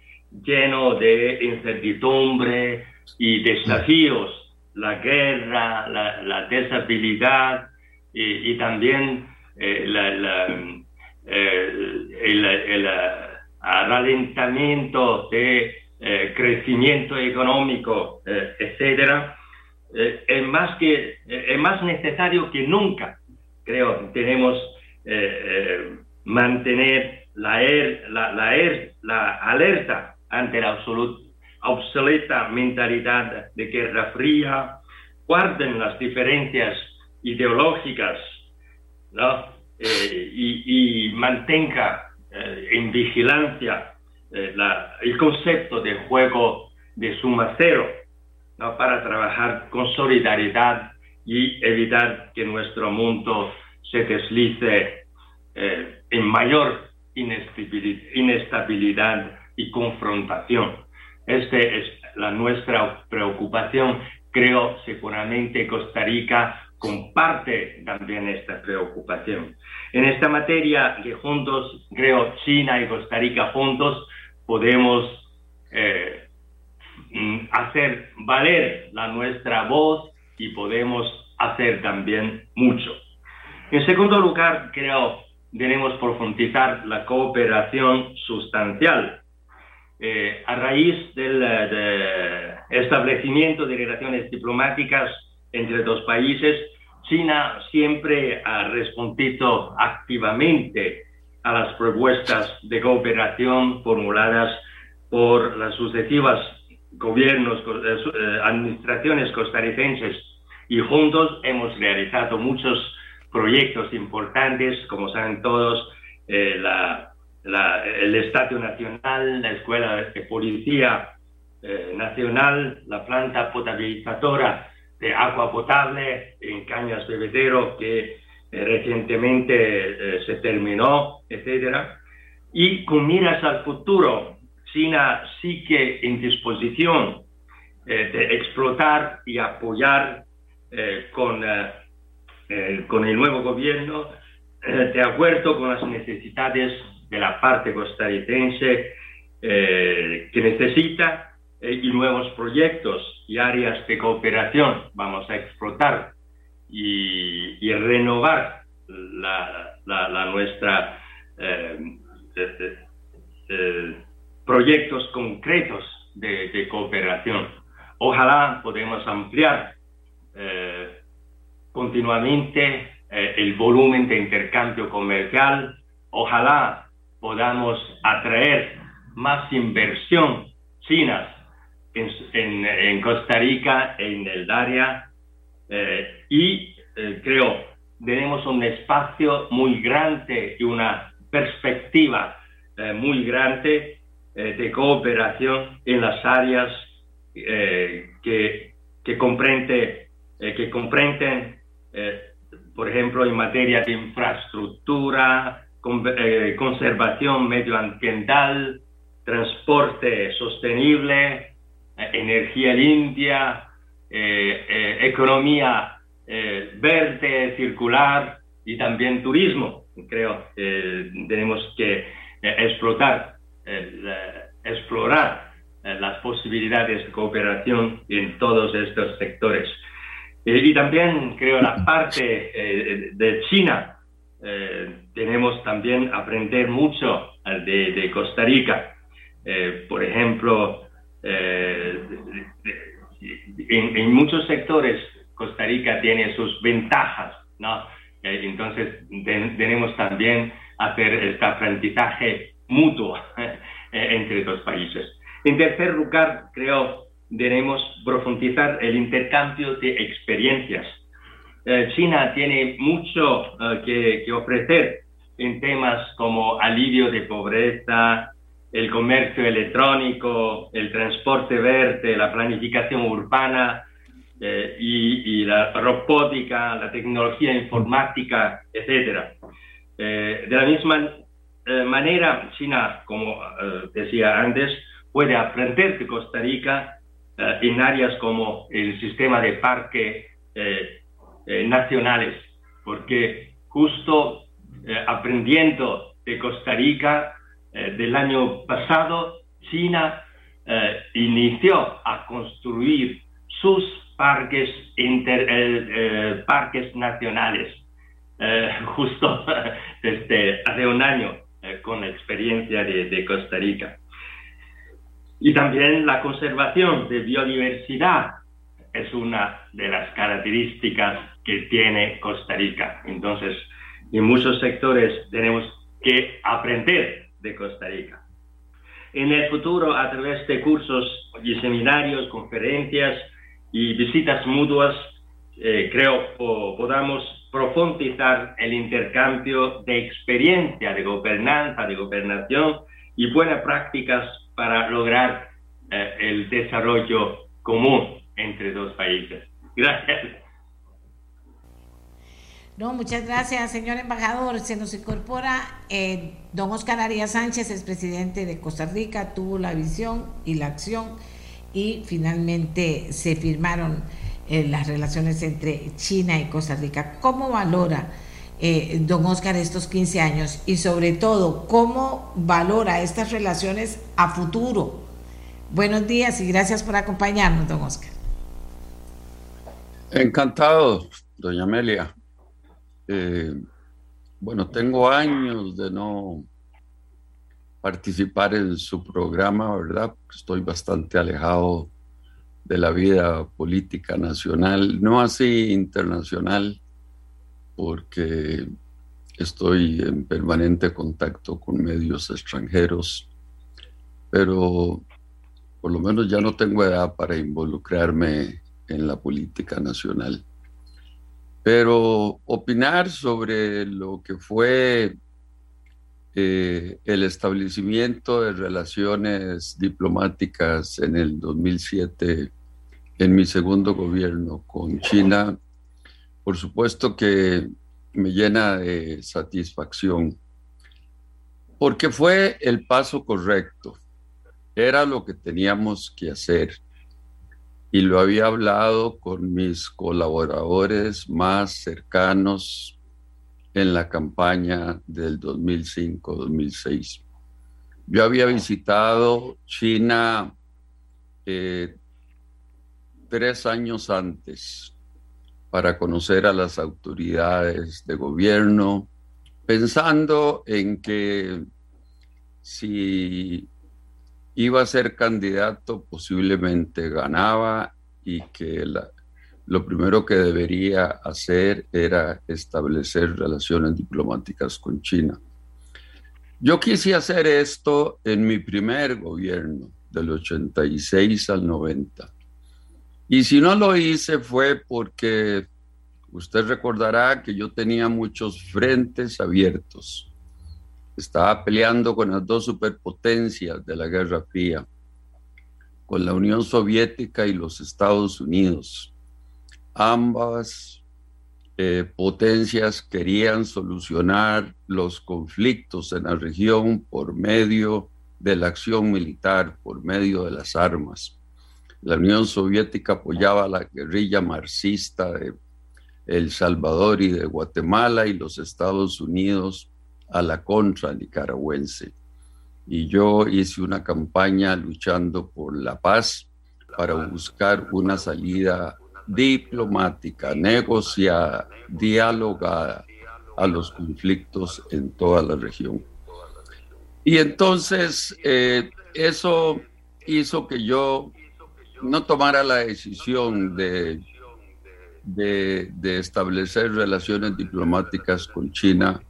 lleno de incertidumbre y desafíos, la guerra, la, desabilidad y, también eh, el, ralentamiento de crecimiento económico, etcétera, eh, es, más que, eh, es más necesario que nunca, creo, tenemos eh, mantener la, er, la, er, la, alerta ante la obsoleta mentalidad de guerra fría, guarden las diferencias ideológicas y, y, mantenga en vigilancia el concepto de juego de suma cero para trabajar con solidaridad y evitar que nuestro mundo se deslice eh, en mayor inestabilidad y confrontación. Esta es la nuestra preocupación. Creo seguramente Costa Rica comparte también esta preocupación. En esta materia que juntos, creo, China y Costa Rica juntos podemos eh, Mm, hacer valer la nuestra voz y podemos hacer también mucho. En segundo lugar, creo, debemos profundizar la cooperación sustancial. Eh, a raíz del establecimiento de relaciones diplomáticas entre dos países, China siempre ha respondido activamente a las propuestas de cooperación formuladas por las sucesivas gobiernos, eh, eh, administraciones costarricenses. Y juntos hemos realizado muchos proyectos importantes, como saben todos, eh, el Estadio Nacional, la Escuela de Policía Nacional, la planta potabilizadora de agua potable en Cañas Bebedero, que recientemente se terminó, etcétera. Y con miras al futuro, China sigue en disposición eh, de explotar y apoyar eh, con, eh, con el nuevo gobierno de acuerdo con las necesidades de la parte costarricense que necesita y nuevos proyectos y áreas de cooperación vamos a explotar y, renovar la, nuestra proyectos concretos de, cooperación. Ojalá podamos ampliar eh, continuamente eh, el volumen de intercambio comercial. Ojalá podamos atraer más inversión china en, Costa Rica, en el área. Eh, y creo tenemos un espacio muy grande y una perspectiva muy grande eh, de cooperación en las áreas eh, que, que, comprende, eh, que comprenden, por ejemplo, en materia de infraestructura, conservación medioambiental, transporte sostenible, energía limpia, economía verde, circular y también turismo. Creo que tenemos que explotar explorar eh, las posibilidades de cooperación en todos estos sectores. Eh, y también creo la parte eh, de China, tenemos también aprender mucho de, Costa Rica. por ejemplo, en, muchos sectores Costa Rica tiene sus ventajas, ¿no? entonces tenemos también hacer este aprendizaje mutuo <laughs> eh, entre dos países. En tercer lugar, creo, debemos profundizar el intercambio de experiencias. Eh, China tiene mucho eh, que, ofrecer en temas como alivio de pobreza, el comercio electrónico, el transporte verde, la planificación urbana, eh, y, la robótica, la tecnología informática, etc. de la misma manera, China, como decía antes, puede aprender de Costa Rica en áreas como el sistema de parques nacionales, porque justo aprendiendo de Costa Rica del año pasado, China eh, inició a construir sus parques, inter, eh, eh, parques nacionales <laughs> justo desde hace un año con la experiencia de, de, Costa Rica. Y también la conservación de biodiversidad es una de las características que tiene Costa Rica. Entonces, en muchos sectores tenemos que aprender de Costa Rica en el futuro a través de cursos y seminarios, conferencias y visitas mutuas, eh, creo podamos profundizar el intercambio de experiencia de gobernanza, de gobernación y buenas prácticas para lograr eh, el desarrollo común entre dos países. Gracias. No, muchas gracias, señor embajador. Se nos incorpora eh, don Oscar Arias Sánchez, es presidente de Costa Rica, tuvo la visión y la acción y finalmente se firmaron eh, las relaciones entre China y Costa Rica. ¿Cómo valora eh, don Oscar estos 15 años y sobre todo cómo valora estas relaciones a futuro? Buenos días y gracias por acompañarnos, don Oscar. Encantado, doña Amelia. Eh, bueno, tengo años de no participar en su programa, ¿verdad? Estoy bastante alejado de la vida política nacional, no así internacional, porque estoy en permanente contacto con medios extranjeros, pero por lo menos ya no tengo edad para involucrarme en la política nacional. Pero opinar sobre lo que fue eh, el establecimiento de relaciones diplomáticas en el 2007, en mi segundo gobierno con China, por supuesto que me llena de satisfacción, porque fue el paso correcto, era lo que teníamos que hacer y lo había hablado con mis colaboradores más cercanos en la campaña del 2005-2006. Yo había visitado China eh, tres años antes para conocer a las autoridades de gobierno, pensando en que si iba a ser candidato, posiblemente ganaba y que lo primero que debería hacer era establecer relaciones diplomáticas con China. Yo quise hacer esto en mi primer gobierno, del 86 al 90. Y si no lo hice fue porque usted recordará que yo tenía muchos frentes abiertos estaba peleando con las dos superpotencias de la Guerra Fría, con la Unión Soviética y los Estados Unidos. Ambas eh, potencias querían solucionar los conflictos en la región por medio de la acción militar, por medio de las armas. La Unión Soviética apoyaba la guerrilla marxista de El Salvador y de Guatemala y los Estados Unidos a la contra nicaragüense. Y yo hice una campaña luchando por la paz para buscar una salida diplomática, negociada, dialogada a los conflictos en toda la región. Y entonces eh, eso hizo que yo no tomara la decisión de, de, de establecer relaciones diplomáticas con China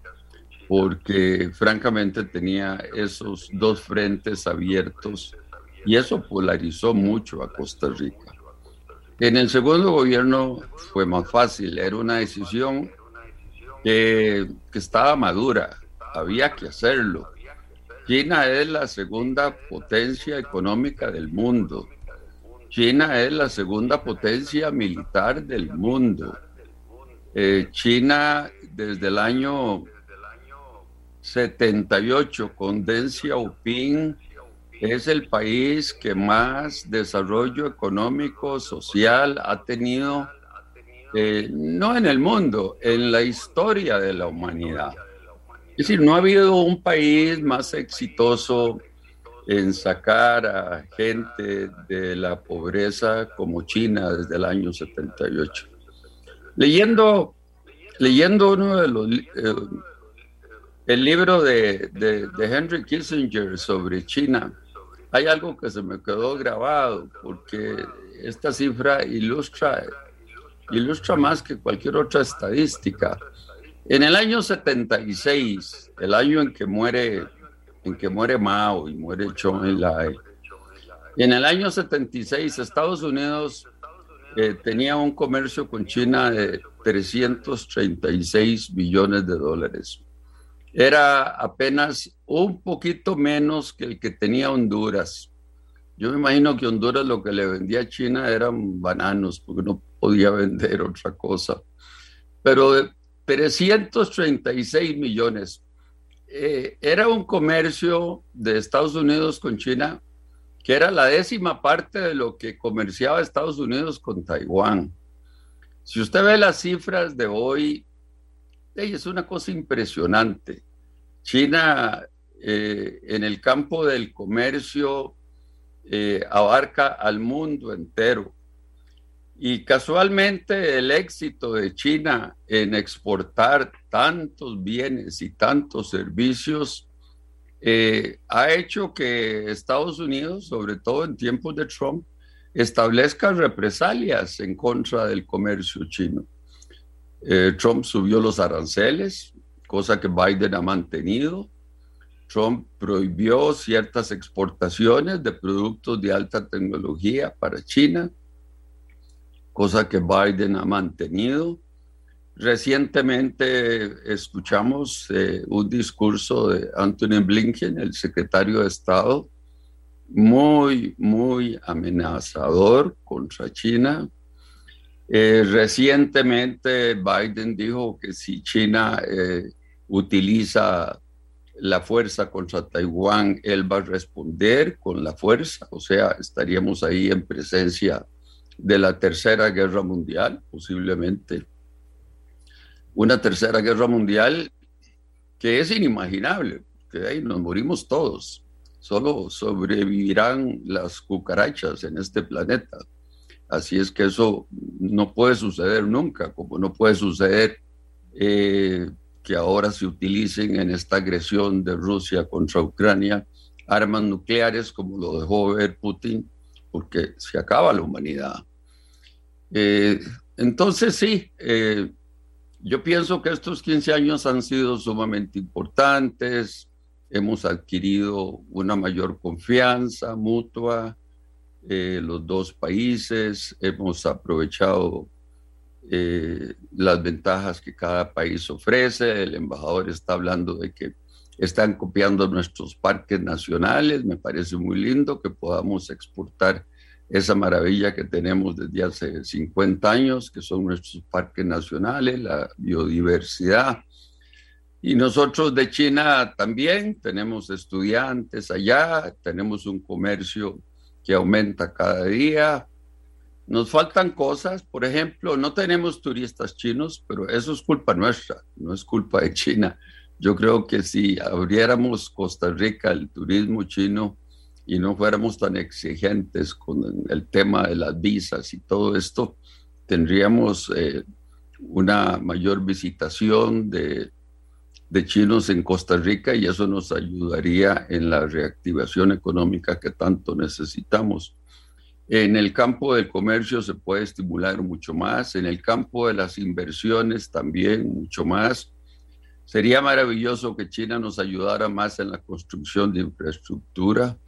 porque francamente tenía esos dos frentes abiertos y eso polarizó mucho a Costa Rica. En el segundo gobierno fue más fácil, era una decisión que, que estaba madura, había que hacerlo. China es la segunda potencia económica del mundo China es la segunda potencia militar del mundo. Eh, China desde el año 78 con Deng Xiaoping es el país que más desarrollo económico, social ha tenido, eh, no en el mundo, en la historia de la humanidad. Es decir, no ha habido un país más exitoso en sacar a gente de la pobreza como China desde el año 78. Leyendo, leyendo uno de los... Eh, el libro de, de, Henry Kissinger sobre China, hay algo que se me quedó grabado porque esta cifra ilustra, ilustra más que cualquier otra estadística. En el año 76, el año en que muere, en que muere Mao y muere Chong Il-lai, en el año 76 Estados Unidos eh, tenía un comercio con China de 336 billones de dólares era apenas un poquito menos que el que tenía Honduras. Yo me imagino que Honduras lo que le vendía a China eran bananos, porque no podía <laughs> vender otra cosa. Pero 336 millones. Eh, era un comercio de Estados Unidos con China que era la décima parte de lo que comerciaba Estados Unidos con Taiwán. Si usted ve las cifras de hoy, es una cosa impresionante. China eh, en el campo del comercio eh, abarca al mundo entero. Y casualmente el éxito de China en exportar tantos bienes y tantos servicios eh, ha hecho que Estados Unidos, sobre todo en tiempos de Trump, establezca represalias en contra del comercio chino. Trump subió los aranceles, cosa que Biden ha mantenido. Trump prohibió ciertas exportaciones de productos de alta tecnología para China, cosa que Biden ha mantenido. Recientemente escuchamos eh, un discurso de Anthony Blinken, el secretario de Estado, muy, muy amenazador contra China, eh, recientemente Biden dijo que si China eh, utiliza la fuerza contra Taiwán, él va a responder con la fuerza, o sea, estaríamos ahí en presencia de la Tercera Guerra Mundial, posiblemente. Una Tercera Guerra Mundial que es inimaginable, que ahí nos morimos todos, solo sobrevivirán las cucarachas en este planeta. Así es que eso no puede suceder nunca, como no puede suceder eh, que ahora se utilicen en esta agresión de Rusia contra Ucrania armas nucleares como lo dejó ver Putin, porque se acaba la humanidad. Eh, entonces sí, eh, yo pienso que estos 15 años han sido sumamente importantes, hemos adquirido una mayor confianza mutua, eh, los dos países, hemos aprovechado eh, las ventajas que cada país ofrece. El embajador está hablando de que están copiando nuestros parques nacionales. Me parece muy lindo que podamos exportar esa maravilla que tenemos desde hace 50 años, que son nuestros parques nacionales, la biodiversidad. Y nosotros de China también tenemos estudiantes allá, tenemos un comercio que aumenta cada día. Nos faltan cosas, por ejemplo, no tenemos turistas chinos, pero eso es culpa nuestra, no es culpa de China. Yo creo que si abriéramos Costa Rica al turismo chino y no fuéramos tan exigentes con el tema de las visas y todo esto, tendríamos eh, una mayor visitación de de chinos en Costa Rica y eso nos ayudaría en la reactivación económica que tanto necesitamos. En el campo del comercio se puede estimular mucho más, en el campo de las inversiones también mucho más. Sería maravilloso que China nos ayudara más en la construcción de infraestructura.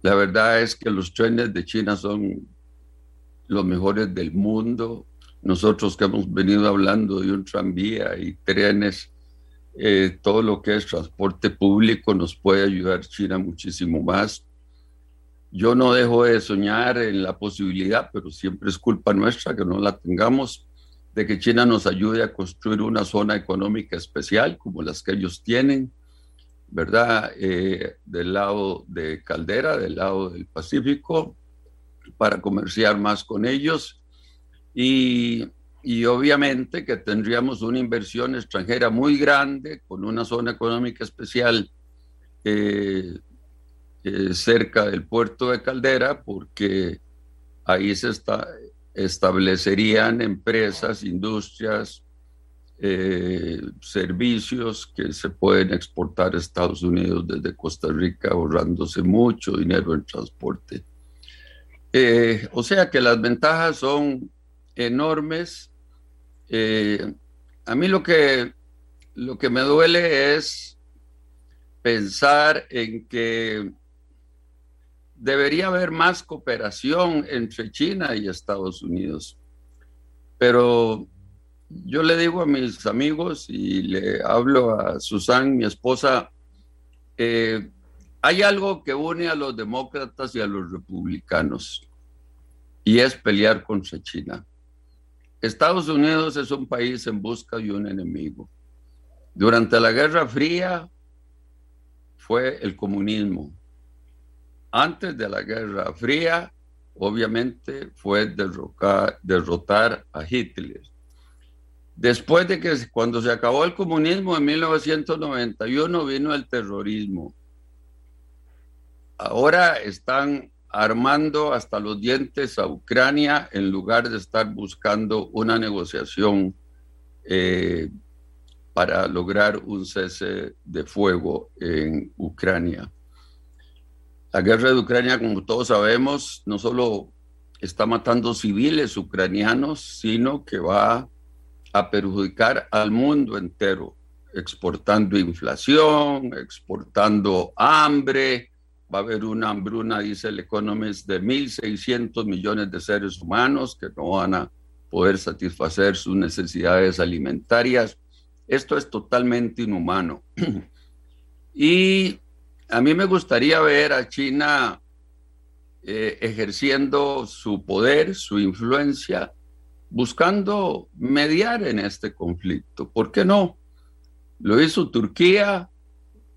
La verdad es que los trenes de China son los mejores del mundo. Nosotros que hemos venido hablando de un tranvía y trenes, eh, todo lo que es transporte público nos puede ayudar China muchísimo más. yo no dejo de soñar en la posibilidad, pero siempre es culpa nuestra que no la tengamos, de que China nos ayude a construir una zona económica especial como las que ellos tienen, ¿verdad? Eh, del lado de Caldera, del lado del Pacífico, para comerciar más con ellos. Y, y obviamente que tendríamos una inversión extranjera muy grande con una zona económica especial eh, eh, cerca del puerto de Caldera, porque ahí se está, establecerían empresas, industrias, eh, servicios que se pueden exportar a Estados Unidos desde Costa Rica, ahorrándose mucho dinero en transporte. O sea que las ventajas son enormes. A mí lo que, lo que me duele es pensar en que debería haber más cooperación entre China y Estados Unidos. Pero yo le digo a mis amigos y le hablo a Susan, mi esposa, eh, hay algo que une a los demócratas y a los republicanos y es pelear contra China. Estados Unidos es un país en busca de un enemigo. Durante la Guerra Fría fue el comunismo antes de la Guerra Fría, obviamente fue derrotar a Hitler. Después de que cuando se acabó el comunismo en 1991 vino el terrorismo. Ahora están armando hasta los dientes a Ucrania en lugar de estar buscando una negociación eh, para lograr un cese de fuego en Ucrania. La guerra de Ucrania, como todos sabemos, no solo está matando civiles ucranianos, sino que va a perjudicar al mundo entero, exportando inflación, exportando hambre. Va a haber una hambruna, dice el Economist, de 1.600 millones de seres humanos que no van a poder satisfacer sus necesidades alimentarias. Esto es totalmente inhumano. <clears throat> y a mí me gustaría ver a China eh, ejerciendo su poder, su influencia, buscando mediar en este conflicto. ¿Por qué no? Lo hizo Turquía,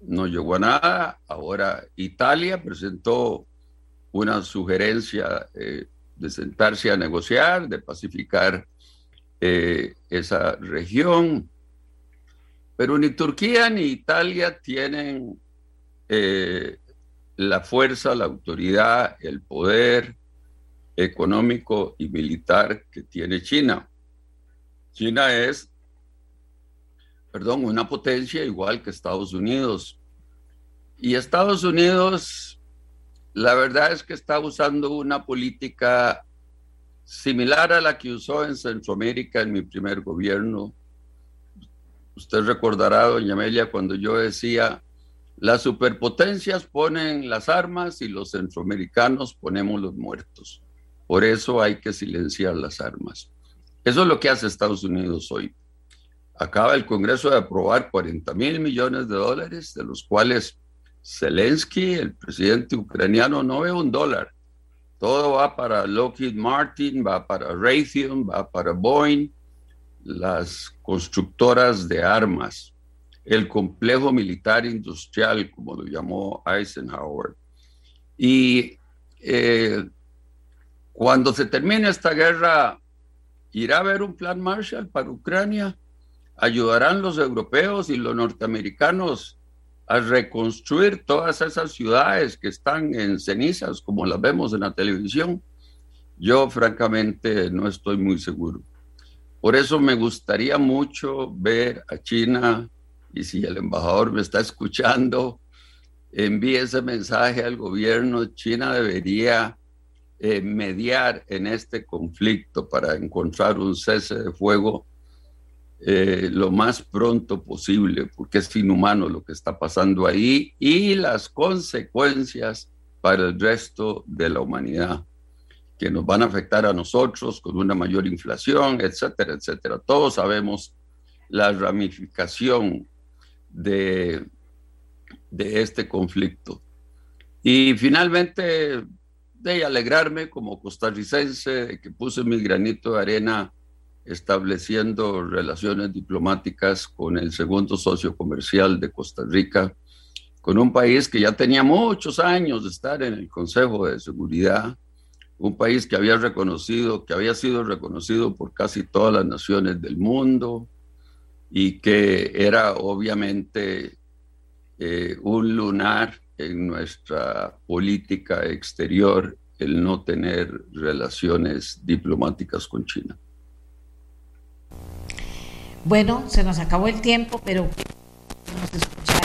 no llegó a nada. Ahora Italia presentó una sugerencia eh, de sentarse a negociar, de pacificar eh, esa región. Pero ni Turquía ni Italia tienen eh, la fuerza, la autoridad, el poder económico y militar que tiene China. China es, perdón, una potencia igual que Estados Unidos. Y Estados Unidos, la verdad es que está usando una política similar a la que usó en Centroamérica en mi primer gobierno. Usted recordará, doña Amelia, cuando yo decía, las superpotencias ponen las armas y los centroamericanos ponemos los muertos. Por eso hay que silenciar las armas. Eso es lo que hace Estados Unidos hoy. Acaba el Congreso de aprobar 40 mil millones de dólares, de los cuales Zelensky, el presidente ucraniano, no ve un dólar. Todo va para Lockheed Martin, va para Raytheon, va para Boeing, las constructoras de armas el complejo militar industrial, como lo llamó Eisenhower. Y eh, cuando se termine esta guerra, irá a haber un plan Marshall para Ucrania. Ayudarán los europeos y los norteamericanos a reconstruir todas esas ciudades que están en cenizas, como las vemos en la televisión. Yo francamente no estoy muy seguro. Por eso me gustaría mucho ver a China y si el embajador me está escuchando, envíe ese mensaje al gobierno. China debería eh, mediar en este conflicto para encontrar un cese de fuego eh, lo más pronto posible, porque es inhumano lo que está pasando ahí y las consecuencias para el resto de la humanidad, que nos van a afectar a nosotros con una mayor inflación, etcétera, etcétera. Todos sabemos la ramificación de, de este conflicto. Y finalmente, de alegrarme como costarricense de que puse mi granito de arena estableciendo relaciones diplomáticas con el segundo socio comercial de Costa Rica, con un país que ya tenía muchos años de estar en el Consejo de Seguridad, un país que había reconocido, que había sido reconocido por casi todas las naciones del mundo y que era obviamente eh, un lunar en nuestra política exterior el no tener relaciones diplomáticas con China. Bueno, se nos acabó el tiempo, pero vamos a escuchar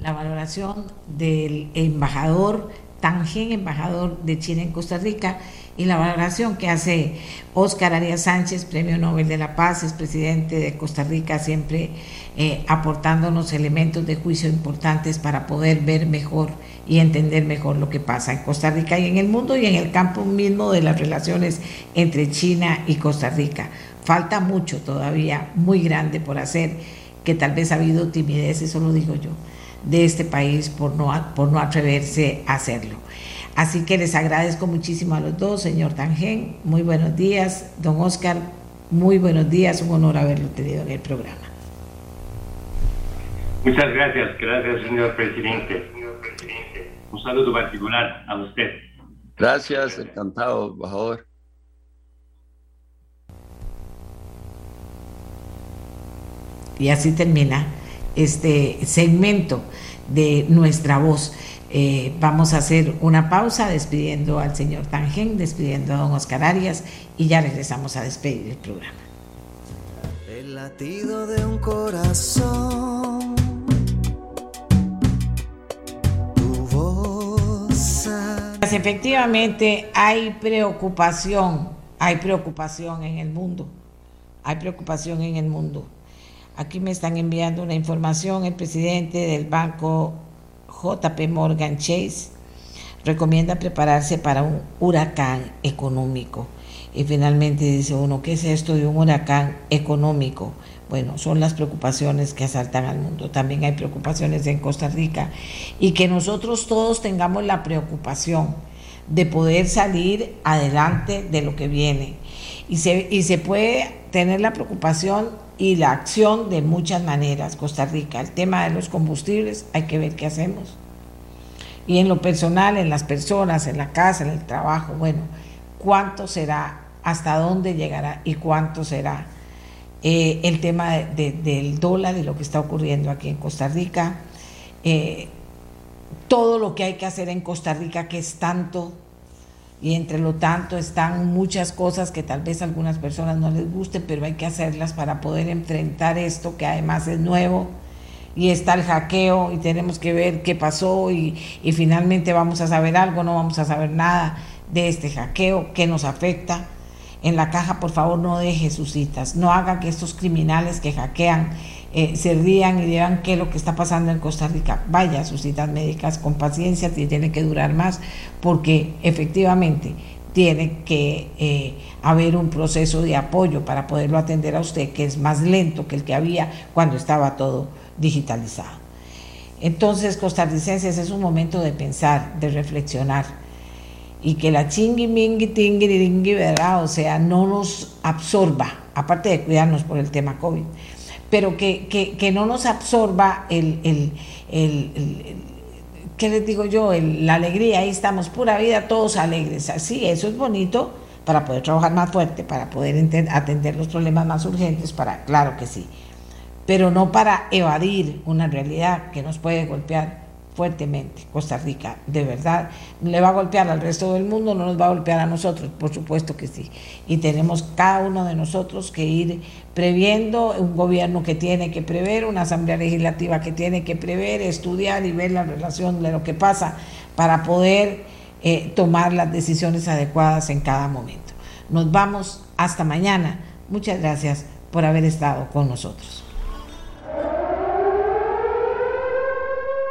la valoración del embajador Tangen, embajador de China en Costa Rica, y la valoración que hace Óscar Arias Sánchez, Premio Nobel de la Paz, es presidente de Costa Rica, siempre eh, aportándonos elementos de juicio importantes para poder ver mejor y entender mejor lo que pasa en Costa Rica y en el mundo y en el campo mismo de las relaciones entre China y Costa Rica. Falta mucho todavía, muy grande por hacer, que tal vez ha habido timidez, eso lo digo yo, de este país por no, por no atreverse a hacerlo. Así que les agradezco muchísimo a los dos, señor Tangen, muy buenos días, don Oscar, muy buenos días, un honor haberlo tenido en el programa. Muchas gracias, gracias señor presidente. Un saludo particular a usted. Gracias, encantado, embajador. Y así termina este segmento de nuestra voz. Eh, vamos a hacer una pausa despidiendo al señor Tangen, despidiendo a don Oscar Arias y ya regresamos a despedir el programa. El latido de un corazón. Tu voz. Pues efectivamente hay preocupación, hay preocupación en el mundo, hay preocupación en el mundo. Aquí me están enviando una información. El presidente del banco JP Morgan Chase recomienda prepararse para un huracán económico. Y finalmente dice uno, ¿qué es esto de un huracán económico? Bueno, son las preocupaciones que asaltan al mundo. También hay preocupaciones en Costa Rica. Y que nosotros todos tengamos la preocupación de poder salir adelante de lo que viene. Y se, y se puede tener la preocupación y la acción de muchas maneras. Costa Rica, el tema de los combustibles, hay que ver qué hacemos. Y en lo personal, en las personas, en la casa, en el trabajo, bueno, cuánto será, hasta dónde llegará y cuánto será eh, el tema del dólar y lo que está ocurriendo aquí en Costa Rica. Eh, todo lo que hay que hacer en Costa Rica, que es tanto, y entre lo tanto están muchas cosas que tal vez a algunas personas no les gusten, pero hay que hacerlas para poder enfrentar esto que además es nuevo y está el hackeo y tenemos que ver qué pasó y, y finalmente vamos a saber algo, no vamos a saber nada de este hackeo, que nos afecta. En la caja, por favor, no deje sus citas, no haga que estos criminales que hackean eh, se rían y digan qué es lo que está pasando en Costa Rica. Vaya a sus citas médicas con paciencia, tiene que durar más, porque efectivamente tiene que eh, haber un proceso de apoyo para poderlo atender a usted, que es más lento que el que había cuando estaba todo digitalizado. Entonces, costarricenses, es un momento de pensar, de reflexionar y que la chingui, mingui, tingui, ¿verdad? O sea, no nos absorba, aparte de cuidarnos por el tema COVID, pero que, que, no nos absorba el, el, el, ¿qué les digo yo? la alegría, ahí estamos, pura vida, todos alegres. Así, eso es bonito para poder trabajar más fuerte, para poder atender los problemas más urgentes, para, claro que sí, pero no para evadir una realidad que nos puede golpear fuertemente. Costa Rica, de verdad, le va a golpear al resto del mundo, no nos va a golpear a nosotros, por supuesto que sí. Y tenemos cada uno de nosotros que ir previendo, un gobierno que tiene que prever, una asamblea legislativa que tiene que prever, estudiar y ver la relación de lo que pasa para poder eh, tomar las decisiones adecuadas en cada momento. Nos vamos hasta mañana. Muchas gracias por haber estado con nosotros.